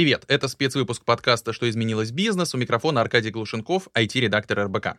привет! Это спецвыпуск подкаста «Что изменилось бизнес?» У микрофона Аркадий Глушенков, IT-редактор РБК.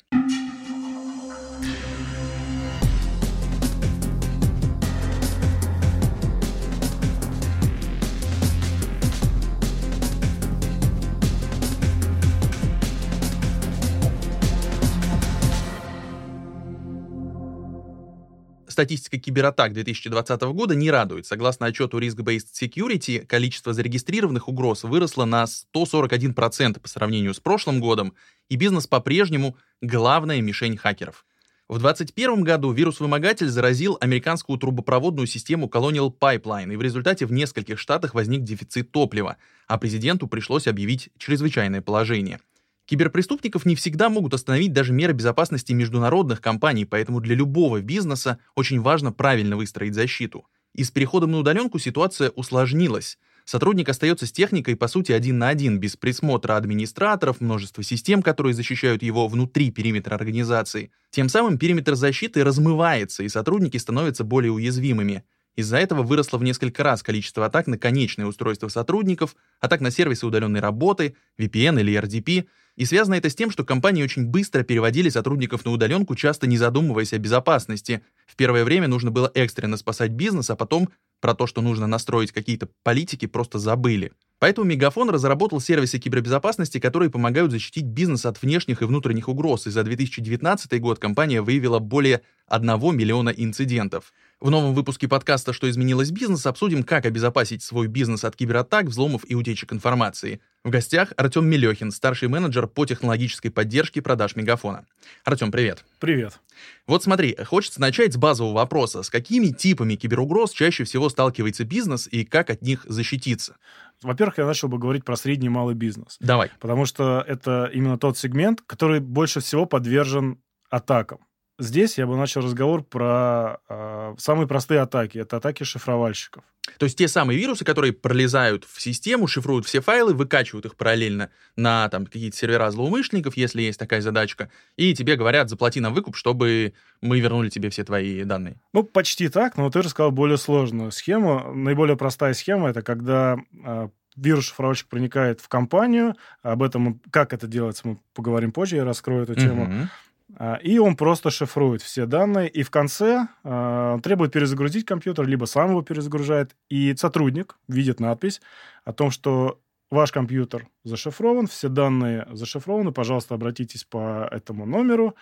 Статистика кибератак 2020 года не радует. Согласно отчету Risk-Based Security, количество зарегистрированных угроз выросло на 141% по сравнению с прошлым годом, и бизнес по-прежнему главная мишень хакеров. В 2021 году вирус-вымогатель заразил американскую трубопроводную систему Colonial Pipeline, и в результате в нескольких штатах возник дефицит топлива, а президенту пришлось объявить чрезвычайное положение – Киберпреступников не всегда могут остановить даже меры безопасности международных компаний, поэтому для любого бизнеса очень важно правильно выстроить защиту. И с переходом на удаленку ситуация усложнилась. Сотрудник остается с техникой, по сути, один на один, без присмотра администраторов, множества систем, которые защищают его внутри периметра организации. Тем самым периметр защиты размывается, и сотрудники становятся более уязвимыми. Из-за этого выросло в несколько раз количество атак на конечные устройства сотрудников, атак на сервисы удаленной работы, VPN или RDP — и связано это с тем, что компании очень быстро переводили сотрудников на удаленку, часто не задумываясь о безопасности. В первое время нужно было экстренно спасать бизнес, а потом про то, что нужно настроить какие-то политики, просто забыли. Поэтому Мегафон разработал сервисы кибербезопасности, которые помогают защитить бизнес от внешних и внутренних угроз, и за 2019 год компания выявила более 1 миллиона инцидентов. В новом выпуске подкаста «Что изменилось бизнес» обсудим, как обезопасить свой бизнес от кибератак, взломов и утечек информации. В гостях Артем Мелехин, старший менеджер по технологической поддержке продаж Мегафона. Артем, привет. Привет. Вот смотри, хочется начать с базового вопроса. С какими типами киберугроз чаще всего сталкивается бизнес и как от них защититься? Во-первых, я начал бы говорить про средний и малый бизнес. Давай. Потому что это именно тот сегмент, который больше всего подвержен атакам. Здесь я бы начал разговор про э, самые простые атаки. Это атаки шифровальщиков. То есть те самые вирусы, которые пролезают в систему, шифруют все файлы, выкачивают их параллельно на там, какие-то сервера злоумышленников, если есть такая задачка, и тебе говорят, заплати нам выкуп, чтобы мы вернули тебе все твои данные. Ну, почти так, но ты рассказал более сложную схему. Наиболее простая схема — это когда э, вирус-шифровальщик проникает в компанию. Об этом, как это делается, мы поговорим позже, я раскрою эту тему. Uh-huh. А, и он просто шифрует все данные, и в конце э, требует перезагрузить компьютер, либо сам его перезагружает, и сотрудник видит надпись о том, что ваш компьютер зашифрован, все данные зашифрованы, пожалуйста, обратитесь по этому номеру,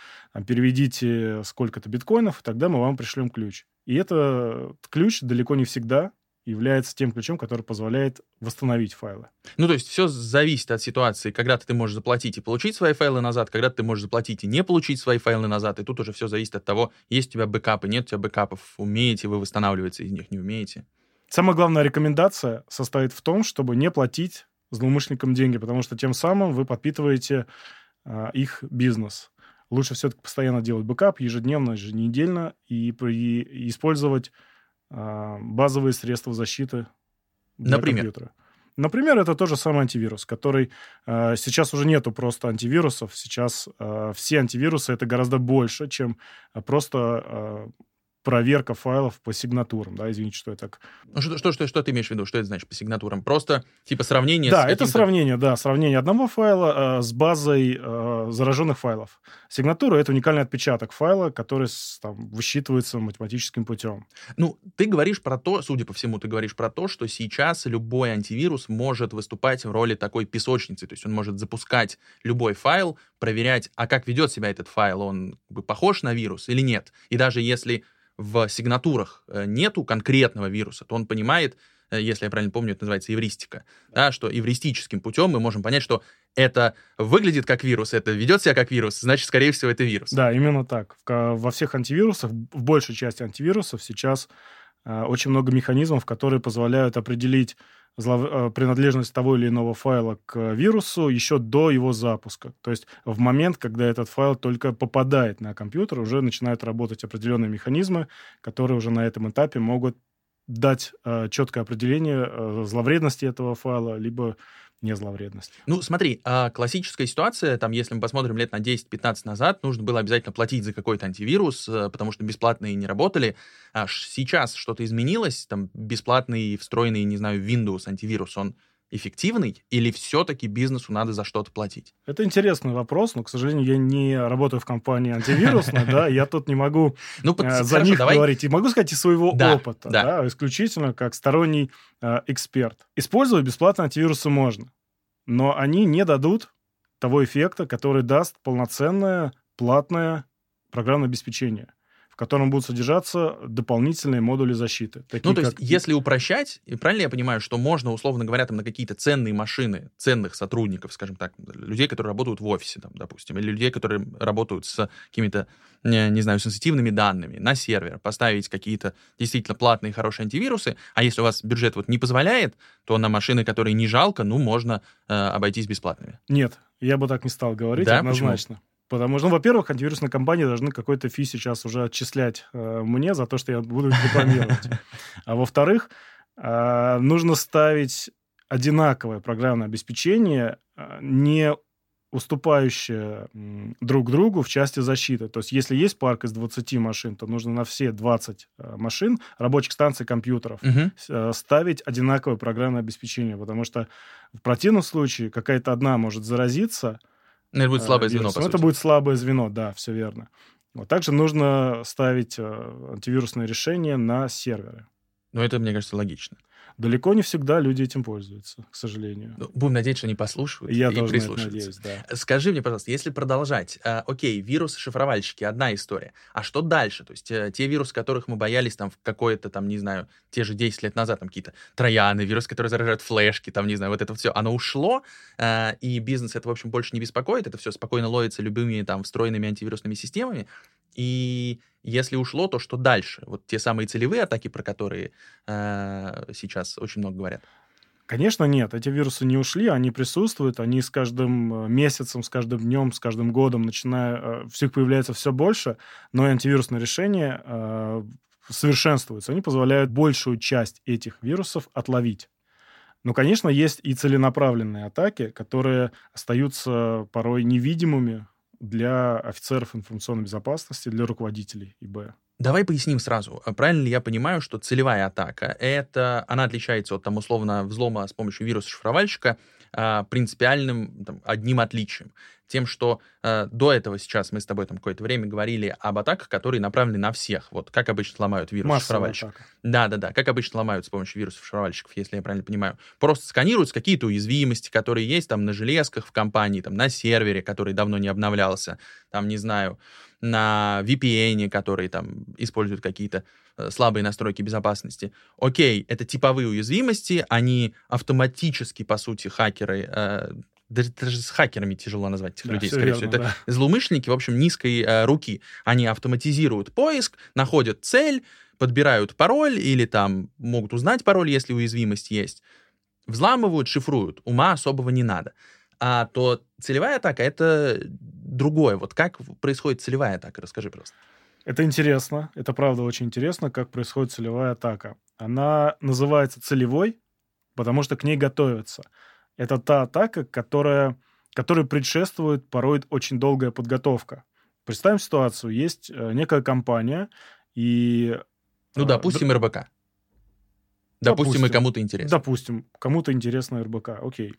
переведите сколько-то биткоинов, и тогда мы вам пришлем ключ. И этот ключ далеко не всегда является тем ключом, который позволяет восстановить файлы. Ну, то есть все зависит от ситуации, когда ты можешь заплатить и получить свои файлы назад, когда ты можешь заплатить и не получить свои файлы назад, и тут уже все зависит от того, есть у тебя бэкапы, нет у тебя бэкапов, умеете вы восстанавливаться из них, не умеете. Самая главная рекомендация состоит в том, чтобы не платить злоумышленникам деньги, потому что тем самым вы подпитываете а, их бизнес. Лучше все-таки постоянно делать бэкап ежедневно, еженедельно и, при, и использовать базовые средства защиты для Например? компьютера. Например, это тот же самый антивирус, который э, сейчас уже нету просто антивирусов. Сейчас э, все антивирусы это гораздо больше, чем просто э, проверка файлов по сигнатурам, да, извините, что я так... Ну, что, что, что, что ты имеешь в виду? Что это значит по сигнатурам? Просто типа сравнение Да, это сравнение, да, сравнение одного файла э, с базой э, зараженных файлов. Сигнатура — это уникальный отпечаток файла, который там, высчитывается математическим путем. Ну, ты говоришь про то, судя по всему, ты говоришь про то, что сейчас любой антивирус может выступать в роли такой песочницы, то есть он может запускать любой файл, проверять, а как ведет себя этот файл, он похож на вирус или нет. И даже если в сигнатурах э, нету конкретного вируса, то он понимает, э, если я правильно помню, это называется эвристика, да, что эвристическим путем мы можем понять, что это выглядит как вирус, это ведет себя как вирус, значит, скорее всего, это вирус. Да, именно так. Во всех антивирусах, в большей части антивирусов сейчас э, очень много механизмов, которые позволяют определить принадлежность того или иного файла к вирусу еще до его запуска. То есть в момент, когда этот файл только попадает на компьютер, уже начинают работать определенные механизмы, которые уже на этом этапе могут дать э, четкое определение э, зловредности этого файла, либо не зловредность. Ну, смотри, а классическая ситуация, там, если мы посмотрим лет на 10-15 назад, нужно было обязательно платить за какой-то антивирус, э, потому что бесплатные не работали. А сейчас что-то изменилось, там, бесплатный, встроенный, не знаю, Windows антивирус, он эффективный, или все-таки бизнесу надо за что-то платить? Это интересный вопрос, но, к сожалению, я не работаю в компании антивирусной, да, я тут не могу ну, э, за них говорить. И могу сказать из своего опыта, да, исключительно как сторонний э, эксперт. Использовать бесплатно антивирусы можно, но они не дадут того эффекта, который даст полноценное платное программное обеспечение котором будут содержаться дополнительные модули защиты. ну, то есть, как... если упрощать, и правильно я понимаю, что можно, условно говоря, там, на какие-то ценные машины, ценных сотрудников, скажем так, людей, которые работают в офисе, там, допустим, или людей, которые работают с какими-то, не, не знаю, сенситивными данными на сервер, поставить какие-то действительно платные хорошие антивирусы, а если у вас бюджет вот не позволяет, то на машины, которые не жалко, ну, можно э, обойтись бесплатными. Нет, я бы так не стал говорить, да? однозначно. Почему? Потому что, ну, во-первых, антивирусные компании должны какой-то фи сейчас уже отчислять э, мне за то, что я буду их рекламировать. А во-вторых, э, нужно ставить одинаковое программное обеспечение, э, не уступающее друг другу в части защиты. То есть, если есть парк из 20 машин, то нужно на все 20 э, машин, рабочих станций компьютеров, угу. ставить одинаковое программное обеспечение, потому что в противном случае какая-то одна может заразиться, это будет слабое звено, по Это будет слабое звено, да, все верно. Вот. Также нужно ставить э, антивирусные решения на серверы. Ну, это, мне кажется, логично. Далеко не всегда люди этим пользуются, к сожалению. Ну, будем надеяться, что они послушают Я и тоже прислушаются. Надеюсь, да. Скажи мне, пожалуйста, если продолжать, э, окей, вирусы-шифровальщики, одна история, а что дальше? То есть э, те вирусы, которых мы боялись там в какое-то, там, не знаю, те же 10 лет назад, там какие-то трояны, вирусы, которые заражают флешки, там, не знаю, вот это все, оно ушло, э, и бизнес это, в общем, больше не беспокоит, это все спокойно ловится любыми там встроенными антивирусными системами, и если ушло, то что дальше? Вот те самые целевые атаки, про которые э, сейчас очень много говорят. Конечно, нет. Эти вирусы не ушли, они присутствуют, они с каждым э, месяцем, с каждым днем, с каждым годом, начиная, э, всех появляется все больше, но антивирусные решения э, совершенствуются. Они позволяют большую часть этих вирусов отловить. Но, конечно, есть и целенаправленные атаки, которые остаются порой невидимыми для офицеров информационной безопасности, для руководителей ИБ. Давай поясним сразу. А правильно ли я понимаю, что целевая атака, это, она отличается от, там, условно, взлома с помощью вируса-шифровальщика а, принципиальным там, одним отличием тем, что э, до этого сейчас мы с тобой там какое-то время говорили об атаках, которые направлены на всех. Вот как обычно ломают вирус шифровальщик. Да, да, да. Как обычно ломают с помощью вирусов шифровальщиков, если я правильно понимаю. Просто сканируются какие-то уязвимости, которые есть там на железках в компании, там на сервере, который давно не обновлялся, там, не знаю, на VPN, который там используют какие-то э, слабые настройки безопасности. Окей, это типовые уязвимости, они автоматически, по сути, хакеры э, даже, даже с хакерами тяжело назвать этих да, людей, скорее верно, всего. Это да. злоумышленники, в общем, низкой э, руки. Они автоматизируют поиск, находят цель, подбирают пароль или там могут узнать пароль, если уязвимость есть. Взламывают, шифруют. Ума особого не надо. А то целевая атака — это другое. Вот как происходит целевая атака? Расскажи просто. Это интересно. Это правда очень интересно, как происходит целевая атака. Она называется целевой, потому что к ней готовятся. Это та атака, которая, которой предшествует порой очень долгая подготовка. Представим ситуацию. Есть э, некая компания, и... Ну, э, допустим, РБК. Допустим, допустим и кому-то интересно. Допустим, кому-то интересно РБК. Окей.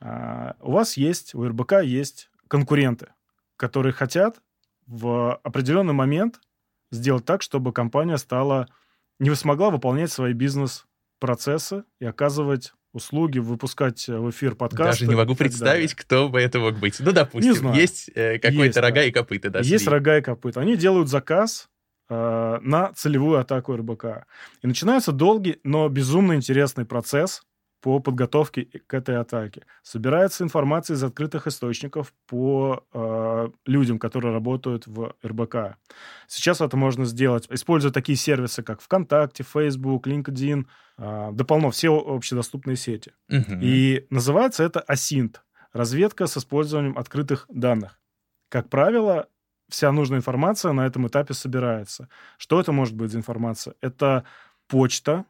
А, у вас есть, у РБК есть конкуренты, которые хотят в определенный момент сделать так, чтобы компания стала не смогла выполнять свои бизнес-процессы и оказывать услуги, выпускать в эфир подкасты. Даже не могу представить, кто бы это мог быть. Ну, допустим, есть э, какой-то рога да. и копыта. Да, есть рога и копыта. Они делают заказ э, на целевую атаку РБК. И начинается долгий, но безумно интересный процесс по подготовке к этой атаке. Собирается информация из открытых источников по э, людям, которые работают в РБК. Сейчас это можно сделать, используя такие сервисы, как ВКонтакте, Facebook, LinkedIn, э, да полно, все общедоступные сети. Угу. И называется это асинт — разведка с использованием открытых данных. Как правило, вся нужная информация на этом этапе собирается. Что это может быть за информация? Это почта,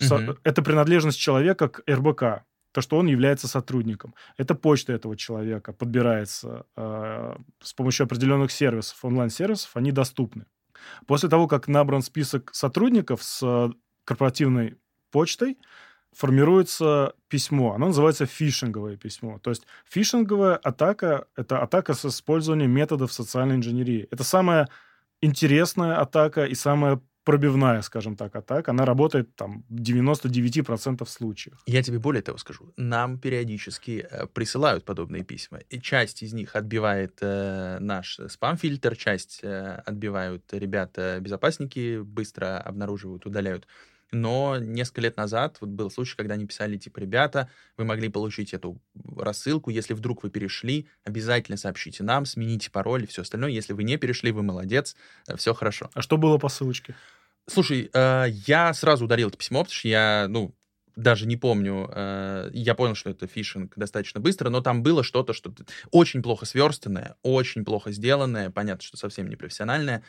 Угу. Это принадлежность человека к РБК, то, что он является сотрудником. Это почта этого человека подбирается э, с помощью определенных сервисов, онлайн-сервисов, они доступны. После того, как набран список сотрудников с корпоративной почтой, формируется письмо. Оно называется фишинговое письмо. То есть фишинговая атака — это атака с использованием методов социальной инженерии. Это самая интересная атака и самая пробивная, скажем так, атака. Она работает там в 99% случаев. Я тебе более того скажу. Нам периодически э, присылают подобные письма. И часть из них отбивает э, наш спам-фильтр, часть э, отбивают ребята-безопасники, быстро обнаруживают, удаляют. Но несколько лет назад вот был случай, когда они писали, типа, ребята, вы могли получить эту рассылку, если вдруг вы перешли, обязательно сообщите нам, смените пароль и все остальное. Если вы не перешли, вы молодец, э, все хорошо. А что было по ссылочке? Слушай, э, я сразу ударил это письмо, потому что я, ну, даже не помню, э, я понял, что это фишинг достаточно быстро, но там было что-то, что очень плохо сверстанное, очень плохо сделанное, понятно, что совсем не профессиональное,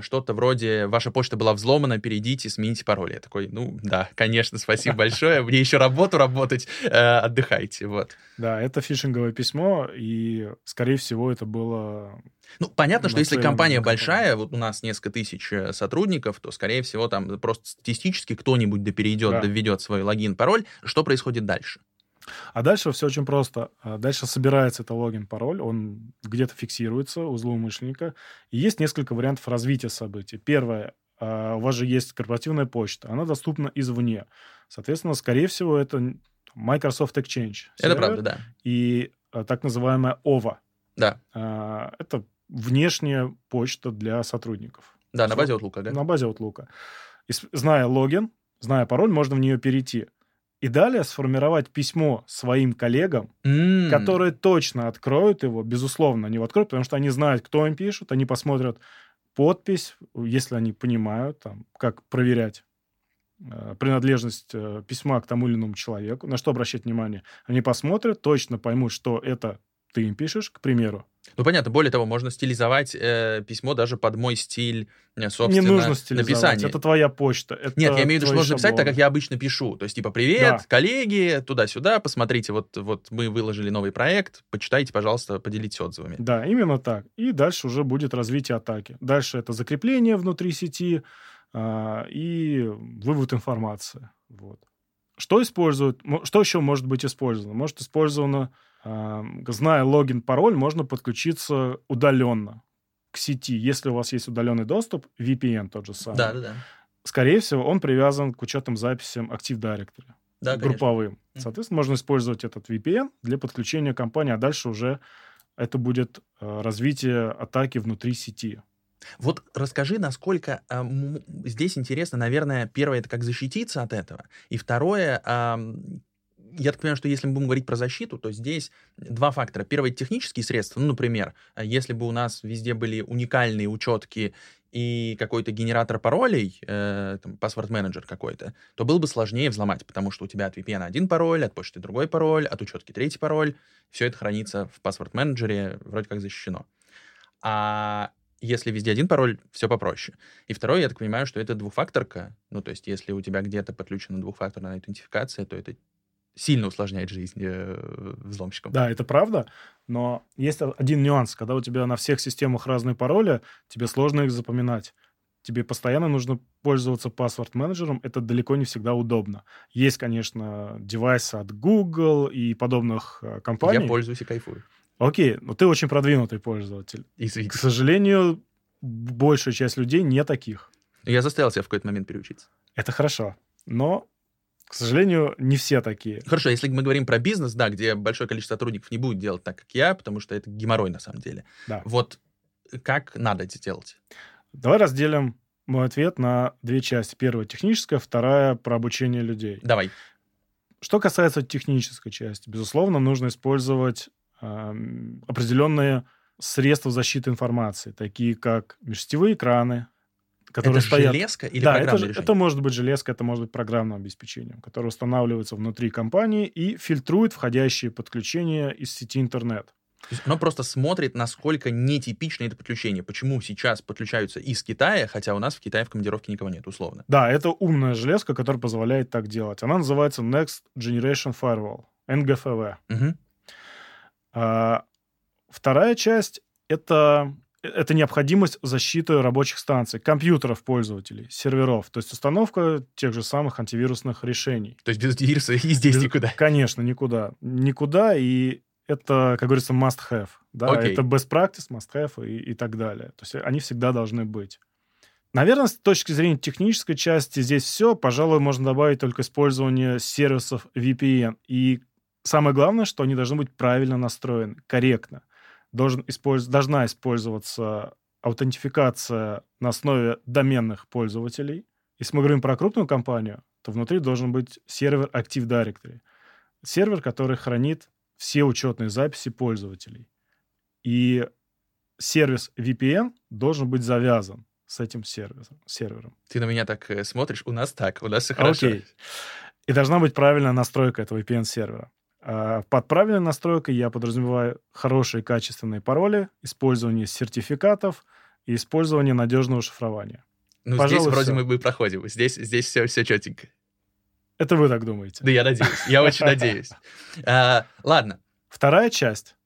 что-то вроде «Ваша почта была взломана, перейдите, смените пароль». Я такой, ну, да, конечно, спасибо большое, мне еще работу работать, э, отдыхайте, вот. Да, это фишинговое письмо, и, скорее всего, это было... Ну, понятно, что если компания большая, вот у нас несколько тысяч э, сотрудников, то, скорее всего, там просто статистически кто-нибудь доперейдет, да. доведет свой логин, пароль. Что происходит дальше? А дальше все очень просто. А дальше собирается это логин-пароль, он где-то фиксируется у злоумышленника. И есть несколько вариантов развития событий. Первое. А, у вас же есть корпоративная почта. Она доступна извне. Соответственно, скорее всего, это Microsoft Exchange. Сервер, это правда, да. И а, так называемая OVA. Да. Это внешняя почта для сотрудников. Да, на базе Outlook, да? На базе Outlook. И, зная логин, зная пароль, можно в нее перейти. И далее сформировать письмо своим коллегам, mm. которые точно откроют его, безусловно, они его откроют, потому что они знают, кто им пишут, они посмотрят подпись, если они понимают, там, как проверять э, принадлежность э, письма к тому или иному человеку, на что обращать внимание. Они посмотрят, точно поймут, что это ты им пишешь, к примеру. Ну, понятно. Более того, можно стилизовать э, письмо даже под мой стиль, э, собственно, Не нужно стилизовать. Написания. Это твоя почта. Это Нет, я имею в виду, что можно написать так, как я обычно пишу. То есть, типа, привет, да. коллеги, туда-сюда, посмотрите, вот, вот мы выложили новый проект, почитайте, пожалуйста, поделитесь отзывами. Да, именно так. И дальше уже будет развитие атаки. Дальше это закрепление внутри сети э, и вывод информации. Вот. Что используют? Что еще может быть использовано? Может использовано зная логин, пароль, можно подключиться удаленно к сети. Если у вас есть удаленный доступ, VPN тот же самый. Да, да, да. Скорее всего, он привязан к учетным записям Active Directory. Да, групповым. Конечно. Соответственно, можно использовать этот VPN для подключения компании, а дальше уже это будет э, развитие атаки внутри сети. Вот расскажи, насколько э, здесь интересно, наверное, первое это как защититься от этого, и второе, э, я так понимаю, что если мы будем говорить про защиту, то здесь два фактора. Первый — технические средства. Ну, например, если бы у нас везде были уникальные учетки и какой-то генератор паролей, э, паспорт-менеджер какой-то, то было бы сложнее взломать, потому что у тебя от VPN один пароль, от почты другой пароль, от учетки третий пароль. Все это хранится в паспорт-менеджере, вроде как защищено. А если везде один пароль, все попроще. И второе, я так понимаю, что это двухфакторка. Ну, то есть, если у тебя где-то подключена двухфакторная аутентификация, то это сильно усложняет жизнь э, взломщикам. Да, это правда, но есть один нюанс. Когда у тебя на всех системах разные пароли, тебе сложно их запоминать. Тебе постоянно нужно пользоваться паспорт-менеджером. Это далеко не всегда удобно. Есть, конечно, девайсы от Google и подобных э, компаний. Я пользуюсь и кайфую. Окей, но ты очень продвинутый пользователь. Извините. К сожалению, большая часть людей не таких. Я заставил себя в какой-то момент переучиться. Это хорошо. Но к сожалению, не все такие. Хорошо, если мы говорим про бизнес, да, где большое количество сотрудников не будет делать так, как я, потому что это геморрой на самом деле. Да. Вот как надо это делать? Давай разделим мой ответ на две части. Первая техническая, вторая про обучение людей. Давай. Что касается технической части, безусловно, нужно использовать э, определенные средства защиты информации, такие как межсетевые экраны, которые это стоят... железка или да, программное это, это может быть железка, это может быть программным обеспечением, которое устанавливается внутри компании и фильтрует входящие подключения из сети интернет. То есть оно просто смотрит, насколько нетипично это подключение. Почему сейчас подключаются из Китая, хотя у нас в Китае в командировке никого нет, условно. Да, это умная железка, которая позволяет так делать. Она называется Next Generation Firewall, NGFW. Угу. А, вторая часть — это это необходимость защиты рабочих станций, компьютеров пользователей, серверов, то есть установка тех же самых антивирусных решений. То есть без вируса и здесь без, никуда? Конечно, никуда. Никуда, и это, как говорится, must-have. Да? Okay. Это best practice, must-have и, и так далее. То есть они всегда должны быть. Наверное, с точки зрения технической части здесь все. Пожалуй, можно добавить только использование сервисов VPN. И самое главное, что они должны быть правильно настроены, корректно. Должен использ... Должна использоваться аутентификация на основе доменных пользователей. Если мы говорим про крупную компанию, то внутри должен быть сервер Active Directory. Сервер, который хранит все учетные записи пользователей. И сервис VPN должен быть завязан с этим сервисом, сервером. Ты на меня так э, смотришь? У нас так, у нас все хорошо. Окей. И должна быть правильная настройка этого VPN-сервера. А под правильной настройкой я подразумеваю хорошие качественные пароли, использование сертификатов и использование надежного шифрования. Ну, Пожалуй, здесь вроде все. мы бы проходим. Здесь, здесь все, все четенько. Это вы так думаете? Да я надеюсь. Я очень надеюсь. А, ладно. Вторая часть,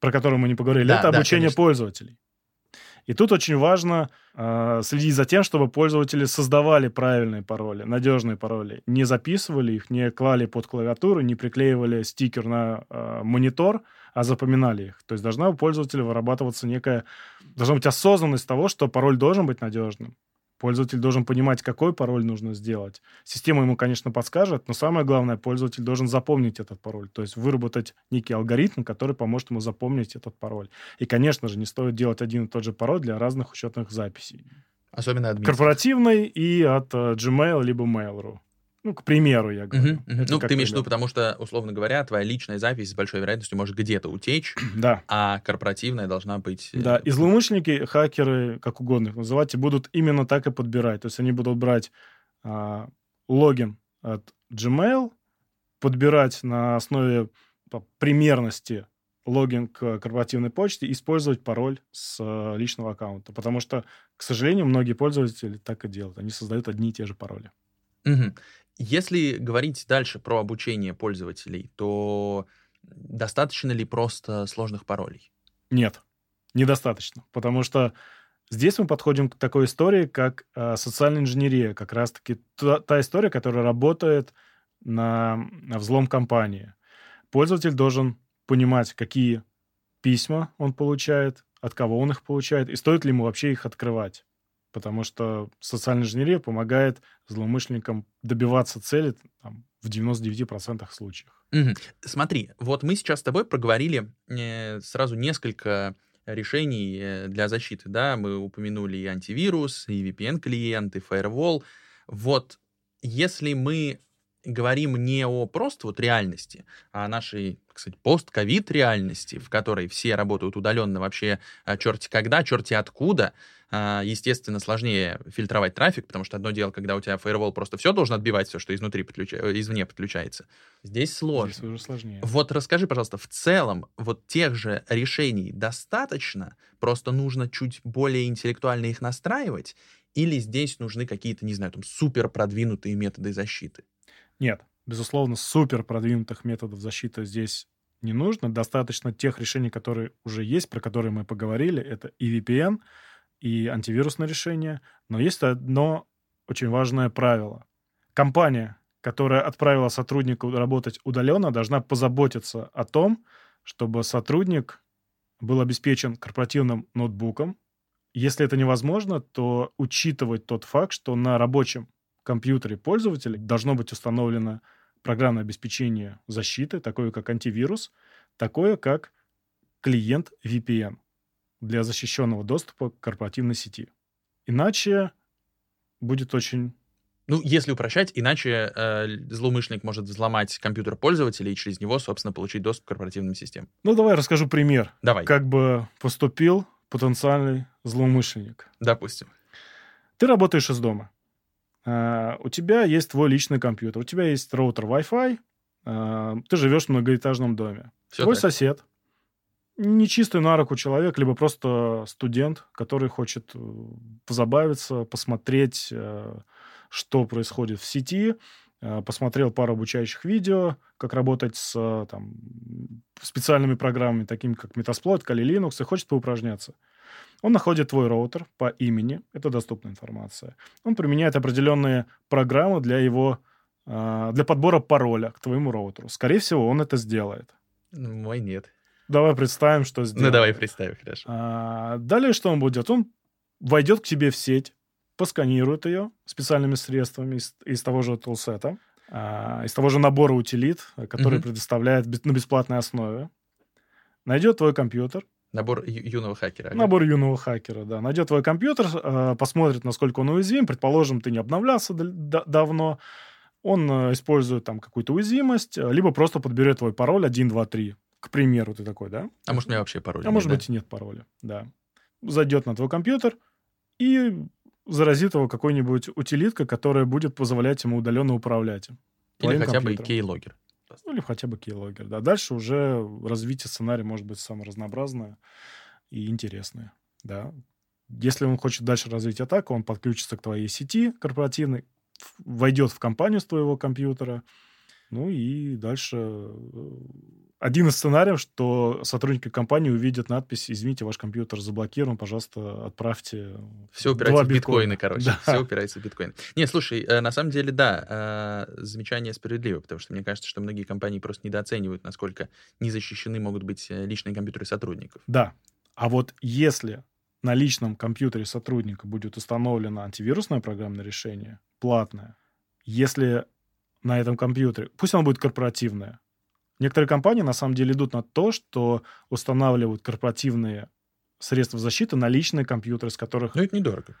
про которую мы не поговорили, это обучение пользователей. И тут очень важно э, следить за тем, чтобы пользователи создавали правильные пароли, надежные пароли, не записывали их, не клали под клавиатуру, не приклеивали стикер на э, монитор, а запоминали их. То есть должна у пользователя вырабатываться некая, должна быть осознанность того, что пароль должен быть надежным. Пользователь должен понимать, какой пароль нужно сделать. Система ему, конечно, подскажет, но самое главное, пользователь должен запомнить этот пароль, то есть выработать некий алгоритм, который поможет ему запомнить этот пароль. И, конечно же, не стоит делать один и тот же пароль для разных учетных записей. Особенно админских. Корпоративный и от uh, Gmail либо Mail.ru. Ну, к примеру, я говорю. Uh-huh, uh-huh. Ну, ты имеешь в виду, потому что, условно говоря, твоя личная запись с большой вероятностью может где-то утечь, да. а корпоративная должна быть... Э, да, и злоумышленники, хакеры, как угодно их называть, будут именно так и подбирать. То есть они будут брать а, логин от Gmail, подбирать на основе примерности логин к корпоративной почте, использовать пароль с э, личного аккаунта. Потому что, к сожалению, многие пользователи так и делают. Они создают одни и те же пароли. Угу. Если говорить дальше про обучение пользователей, то достаточно ли просто сложных паролей? Нет, недостаточно, потому что здесь мы подходим к такой истории, как э, социальная инженерия, как раз-таки та, та история, которая работает на, на взлом компании. Пользователь должен понимать, какие письма он получает, от кого он их получает, и стоит ли ему вообще их открывать потому что социальная инженерия помогает злоумышленникам добиваться цели там, в 99% случаев. Угу. Смотри, вот мы сейчас с тобой проговорили э, сразу несколько решений э, для защиты, да, мы упомянули и антивирус, и VPN-клиент, и firewall. Вот если мы говорим не о просто вот реальности, а нашей, кстати, пост-ковид реальности, в которой все работают удаленно вообще а, черти когда, черти откуда, а, естественно, сложнее фильтровать трафик, потому что одно дело, когда у тебя фаервол просто все должен отбивать, все, что изнутри подключа... Э, извне подключается. Здесь сложно. Здесь уже сложнее. Вот расскажи, пожалуйста, в целом вот тех же решений достаточно, просто нужно чуть более интеллектуально их настраивать, или здесь нужны какие-то, не знаю, там, супер продвинутые методы защиты? Нет, безусловно, супер продвинутых методов защиты здесь не нужно. Достаточно тех решений, которые уже есть, про которые мы поговорили. Это и VPN, и антивирусное решение. Но есть одно очень важное правило. Компания, которая отправила сотрудника работать удаленно, должна позаботиться о том, чтобы сотрудник был обеспечен корпоративным ноутбуком. Если это невозможно, то учитывать тот факт, что на рабочем компьютере пользователя должно быть установлено программное обеспечение защиты, такое как антивирус, такое как клиент VPN для защищенного доступа к корпоративной сети. Иначе будет очень ну, если упрощать, иначе э, злоумышленник может взломать компьютер пользователя и через него, собственно, получить доступ к корпоративным системам. Ну, давай расскажу пример. Давай. Как бы поступил потенциальный злоумышленник. Допустим. Ты работаешь из дома. Uh, у тебя есть твой личный компьютер, у тебя есть роутер Wi-Fi, uh, ты живешь в многоэтажном доме. Все твой так. сосед, нечистый на руку человек, либо просто студент, который хочет э, позабавиться, посмотреть, uh, что происходит в сети, посмотрел пару обучающих видео, как работать с там, специальными программами, такими как Metasploit, Kali Linux, и хочет поупражняться. Он находит твой роутер по имени, это доступная информация. Он применяет определенные программы для его, а, для подбора пароля к твоему роутеру. Скорее всего, он это сделает. Мой нет. Давай представим, что сделает. Ну, давай представим, хорошо. А, далее что он будет? Он войдет к тебе в сеть, посканирует ее специальными средствами из, из того же тулсета, а, из того же набора утилит, который mm-hmm. предоставляет на бесплатной основе. Найдет твой компьютер. Набор юного хакера. Набор юного хакера, да. Найдет твой компьютер, э, посмотрит, насколько он уязвим. Предположим, ты не обновлялся давно. Он э, использует там какую-то уязвимость, либо просто подберет твой пароль 1, 2, 3. К примеру, ты такой, да? А может, у меня вообще пароль А нет, может да? быть, и нет пароля, да. Зайдет на твой компьютер и заразит его какой-нибудь утилиткой, которая будет позволять ему удаленно управлять. Или хотя бы keylogger. Ну, или хотя бы keylogger, да. Дальше уже развитие сценария может быть самое разнообразное и интересное, да. Если он хочет дальше развить атаку, он подключится к твоей сети корпоративной, войдет в компанию с твоего компьютера, ну и дальше э, один из сценариев, что сотрудники компании увидят надпись «Извините, ваш компьютер заблокирован, пожалуйста, отправьте Все упирается в биткоины, короче. Да. Все упирается в биткоины. Не, слушай, э, на самом деле, да, э, замечание справедливо, потому что мне кажется, что многие компании просто недооценивают, насколько незащищены могут быть личные компьютеры сотрудников. Да. А вот если на личном компьютере сотрудника будет установлено антивирусное программное решение, платное, если на этом компьютере. Пусть оно будет корпоративное. Некоторые компании на самом деле идут на то, что устанавливают корпоративные средства защиты на личные компьютеры, с которых... Но это недорого.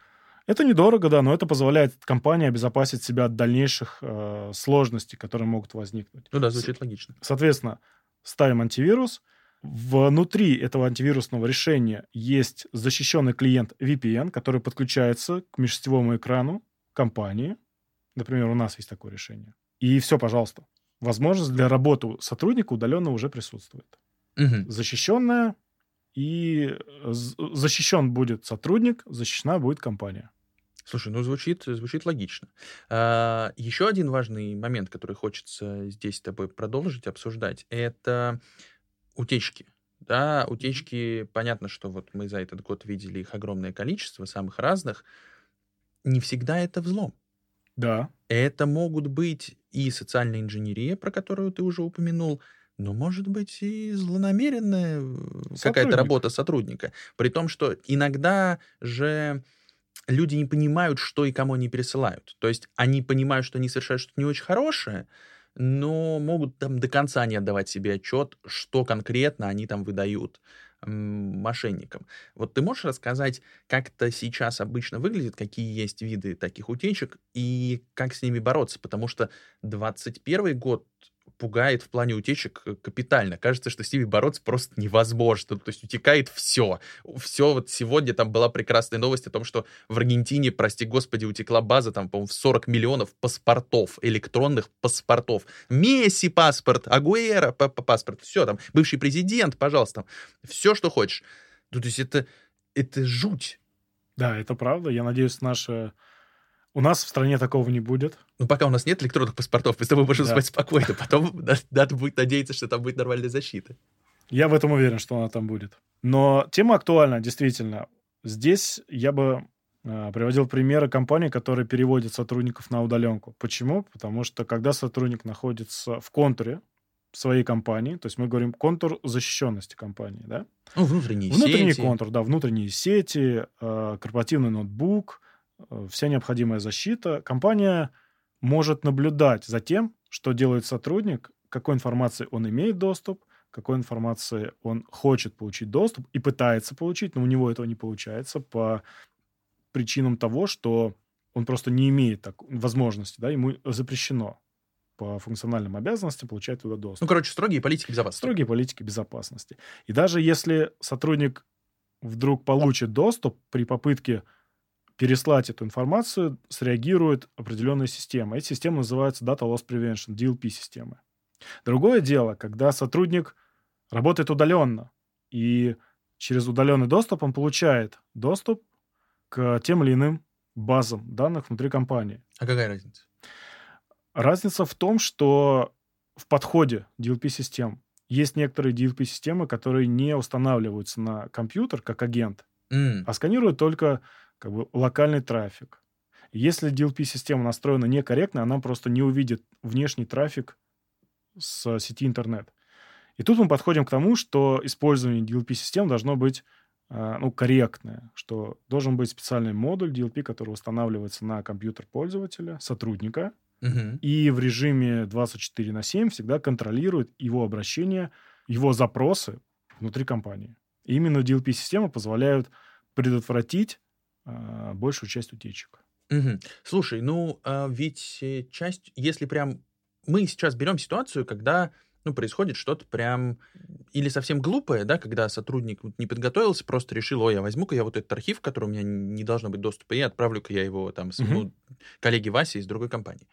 Это недорого, да, но это позволяет компании обезопасить себя от дальнейших э, сложностей, которые могут возникнуть. Ну да, звучит логично. Соответственно, ставим антивирус. Внутри этого антивирусного решения есть защищенный клиент VPN, который подключается к межсетевому экрану компании. Например, у нас есть такое решение. И все, пожалуйста. Возможность для работы сотрудника удаленно уже присутствует. Угу. Защищенная и защищен будет сотрудник, защищена будет компания. Слушай, ну звучит, звучит логично. А, еще один важный момент, который хочется здесь с тобой продолжить обсуждать, это утечки. Да, утечки, понятно, что вот мы за этот год видели их огромное количество, самых разных. Не всегда это взлом. Да. Это могут быть и социальная инженерия, про которую ты уже упомянул, но может быть и злонамеренная э, какая-то работа сотрудника. При том, что иногда же люди не понимают, что и кому они пересылают. То есть они понимают, что они совершают что-то не очень хорошее, но могут там до конца не отдавать себе отчет, что конкретно они там выдают мошенникам. Вот ты можешь рассказать, как это сейчас обычно выглядит, какие есть виды таких утечек и как с ними бороться? Потому что 21 год пугает в плане утечек э, капитально. Кажется, что с ними бороться просто невозможно. То есть утекает все. Все вот сегодня там была прекрасная новость о том, что в Аргентине, прости господи, утекла база там, по-моему, в 40 миллионов паспортов, электронных паспортов. Месси паспорт, Агуэра паспорт, все там, бывший президент, пожалуйста, все, что хочешь. Ну, то есть это, это жуть. Да, это правда. Я надеюсь, наша у нас в стране такого не будет. Ну, пока у нас нет электронных паспортов, мы с тобой можем да. спать спокойно. Потом надо будет надеяться, что там будет нормальная защита. Я в этом уверен, что она там будет. Но тема актуальна, действительно. Здесь я бы э, приводил примеры компаний, которые переводят сотрудников на удаленку. Почему? Потому что когда сотрудник находится в контуре своей компании, то есть мы говорим контур защищенности компании, да? Ну, внутренние Внутренний сети. контур, да, внутренние сети, э, корпоративный ноутбук, вся необходимая защита. Компания может наблюдать за тем, что делает сотрудник, какой информации он имеет доступ, какой информации он хочет получить доступ и пытается получить, но у него этого не получается по причинам того, что он просто не имеет так, возможности, да, ему запрещено по функциональным обязанностям получать туда доступ. Ну, короче, строгие политики безопасности. Строгие политики безопасности. И даже если сотрудник вдруг получит доступ при попытке переслать эту информацию среагирует определенная система. Эти системы называются Data Loss Prevention, DLP-системы. Другое дело, когда сотрудник работает удаленно, и через удаленный доступ он получает доступ к тем или иным базам данных внутри компании. А какая разница? Разница в том, что в подходе DLP-систем есть некоторые DLP-системы, которые не устанавливаются на компьютер как агент, М, а сканирует только как бы локальный трафик. Если DLP-система настроена некорректно, она просто не увидит внешний трафик с сети интернет. И тут мы подходим к тому, что использование DLP-систем должно быть а, ну, корректное, что должен быть специальный модуль DLP, который устанавливается на компьютер пользователя, сотрудника, мгм. и в режиме 24 на 7 всегда контролирует его обращение, его запросы внутри компании. И именно DLP-системы позволяют предотвратить большую часть утечек. Мгм. Слушай, ну а ведь э, часть, если прям мы сейчас берем ситуацию, когда ну, происходит что-то прям или совсем глупое, да, когда сотрудник не подготовился, просто решил, ой, я возьму-ка я вот этот архив, который у меня не должно быть доступа, и отправлю-ка я его там своему коллеге Васе из другой компании.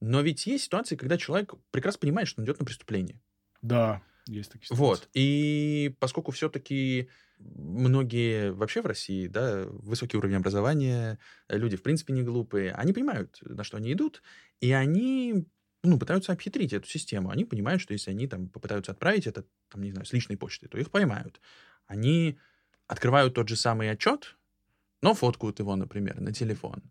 Но ведь есть ситуации, когда человек прекрасно понимает, что он идет на преступление. Да, есть такие ситуации. Вот. И поскольку все-таки многие вообще в России, да, высокий уровень образования, э, люди в принципе не глупые, они понимают, на что они идут, и они ну, пытаются обхитрить эту систему. Они понимают, что если они там попытаются отправить это, там, не знаю, с личной почты, то их поймают. Они открывают тот же самый отчет, но фоткают его, например, на телефон.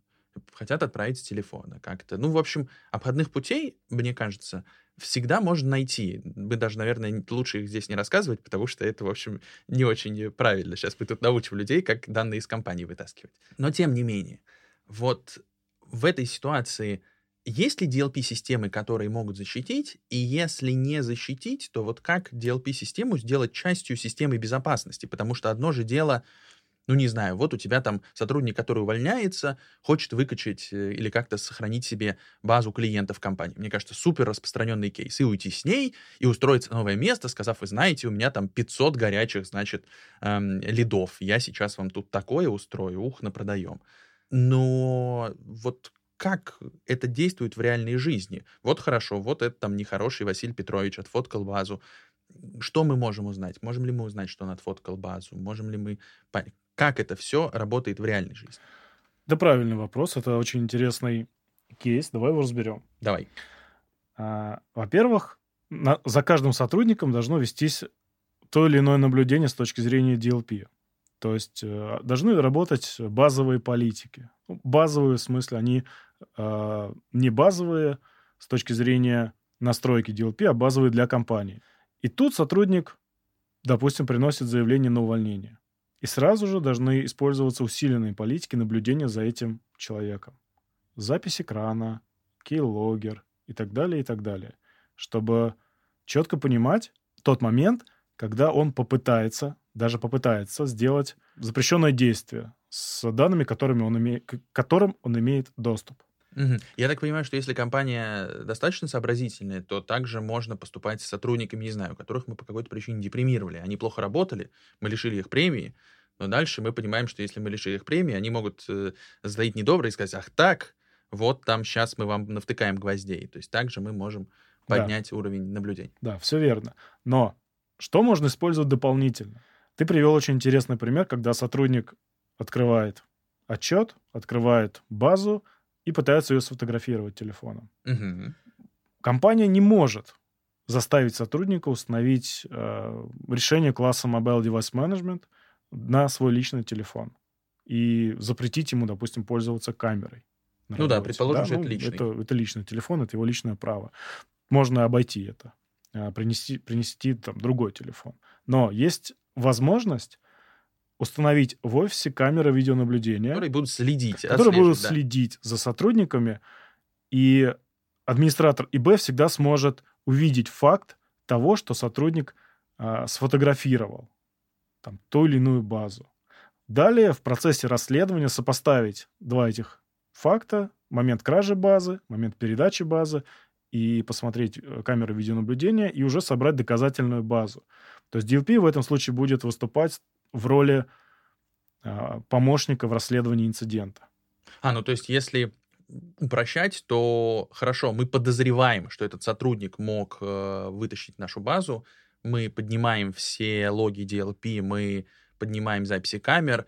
Хотят отправить с телефона как-то. Ну, в общем, обходных путей, мне кажется, всегда можно найти. Мы даже, наверное, лучше их здесь не рассказывать, потому что это, в общем, не очень правильно. Сейчас мы тут научим людей, как данные из компании вытаскивать. Но, тем не менее, вот в этой ситуации есть ли DLP-системы, которые могут защитить? И если не защитить, то вот как DLP-систему сделать частью системы безопасности? Потому что одно же дело, ну не знаю, вот у тебя там сотрудник, который увольняется, хочет выкачать э, или как-то сохранить себе базу клиентов компании. Мне кажется, супер распространенный кейс. И уйти с ней, и устроиться на новое место, сказав, вы знаете, у меня там 500 горячих, значит, эм, лидов. Я сейчас вам тут такое устрою, ух, напродаем. Но вот как это действует в реальной жизни. Вот хорошо, вот это там нехороший Василий Петрович отфоткал базу. Что мы можем узнать? Можем ли мы узнать, что он отфоткал базу? Можем ли мы как это все работает в реальной жизни? Да, правильный вопрос. Это очень интересный кейс. Давай его разберем. Давай. А, Во-первых, за каждым сотрудником должно вестись то или иное наблюдение с точки зрения DLP. То есть э, должны работать базовые политики. Ну, Базовые, в смысле, они э, не базовые с точки зрения настройки DLP, а базовые для компании. И тут сотрудник, допустим, приносит заявление на увольнение. И сразу же должны использоваться усиленные политики наблюдения за этим человеком. Запись экрана, кейлогер и так далее, и так далее. Чтобы четко понимать тот момент, когда он попытается, даже попытается сделать запрещенное действие с данными, которыми он имеет, к которым он имеет доступ. Я так понимаю, что если компания достаточно сообразительная, то также можно поступать с сотрудниками, не знаю, которых мы по какой-то причине депримировали. Они плохо работали, мы лишили их премии, но дальше мы понимаем, что если мы лишили их премии, они могут э, затаить недоброе и сказать, ах так, вот там сейчас мы вам навтыкаем гвоздей. То есть также мы можем Да. поднять уровень наблюдений. Да, все верно. Но что можно использовать дополнительно? Ты привел очень интересный пример, когда сотрудник открывает отчет, открывает базу и пытается ее сфотографировать телефоном. Мгм. Компания не может заставить сотрудника установить э, решение класса Mobile Device Management на свой личный телефон и запретить ему, допустим, пользоваться камерой. Ну да, предположим, что это ну, личный. Это, это личный телефон, это его личное право. Можно обойти это, а, принести, принести там другой телефон. Но есть возможность установить в офисе камеры видеонаблюдения Которые будут следить, которые будут да. следить за сотрудниками, и администратор ИБ всегда сможет увидеть факт того, что сотрудник а, сфотографировал там, ту или иную базу. Далее в процессе расследования сопоставить два этих факта, момент кражи базы, момент передачи базы, и посмотреть э, камеры видеонаблюдения, и уже собрать доказательную базу. То есть DLP в этом случае будет выступать в роли а, помощника в расследовании инцидента. А, ну то есть если упрощать, то хорошо, мы подозреваем, что этот сотрудник мог э, вытащить нашу базу, мы поднимаем все логи DLP, мы поднимаем записи камер,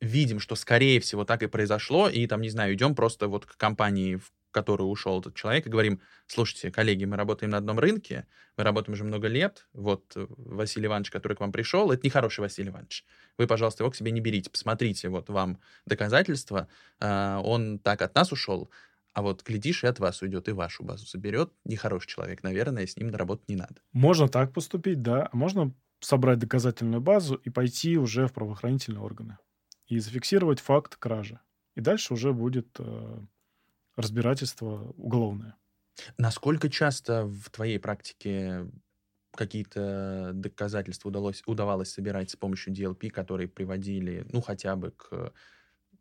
видим, что скорее всего так и произошло, и там, не знаю, идем просто вот к компании, в в который ушел этот человек, и говорим, слушайте, коллеги, мы работаем на одном рынке, мы работаем уже много лет, вот э, Василий Иванович, который к вам пришел, это нехороший Василий Иванович. Вы, пожалуйста, его к себе не берите, посмотрите, вот вам доказательства, а, он так от нас ушел, а вот глядишь, и от вас уйдет, и вашу базу заберет. Нехороший человек, наверное, с ним работать не надо. Можно так поступить, да. А можно собрать доказательную базу и пойти уже в правоохранительные органы и зафиксировать факт кражи. И дальше уже будет э, разбирательство уголовное. Насколько часто в твоей практике какие-то доказательства удалось, удавалось собирать с помощью DLP, которые приводили, ну, хотя бы к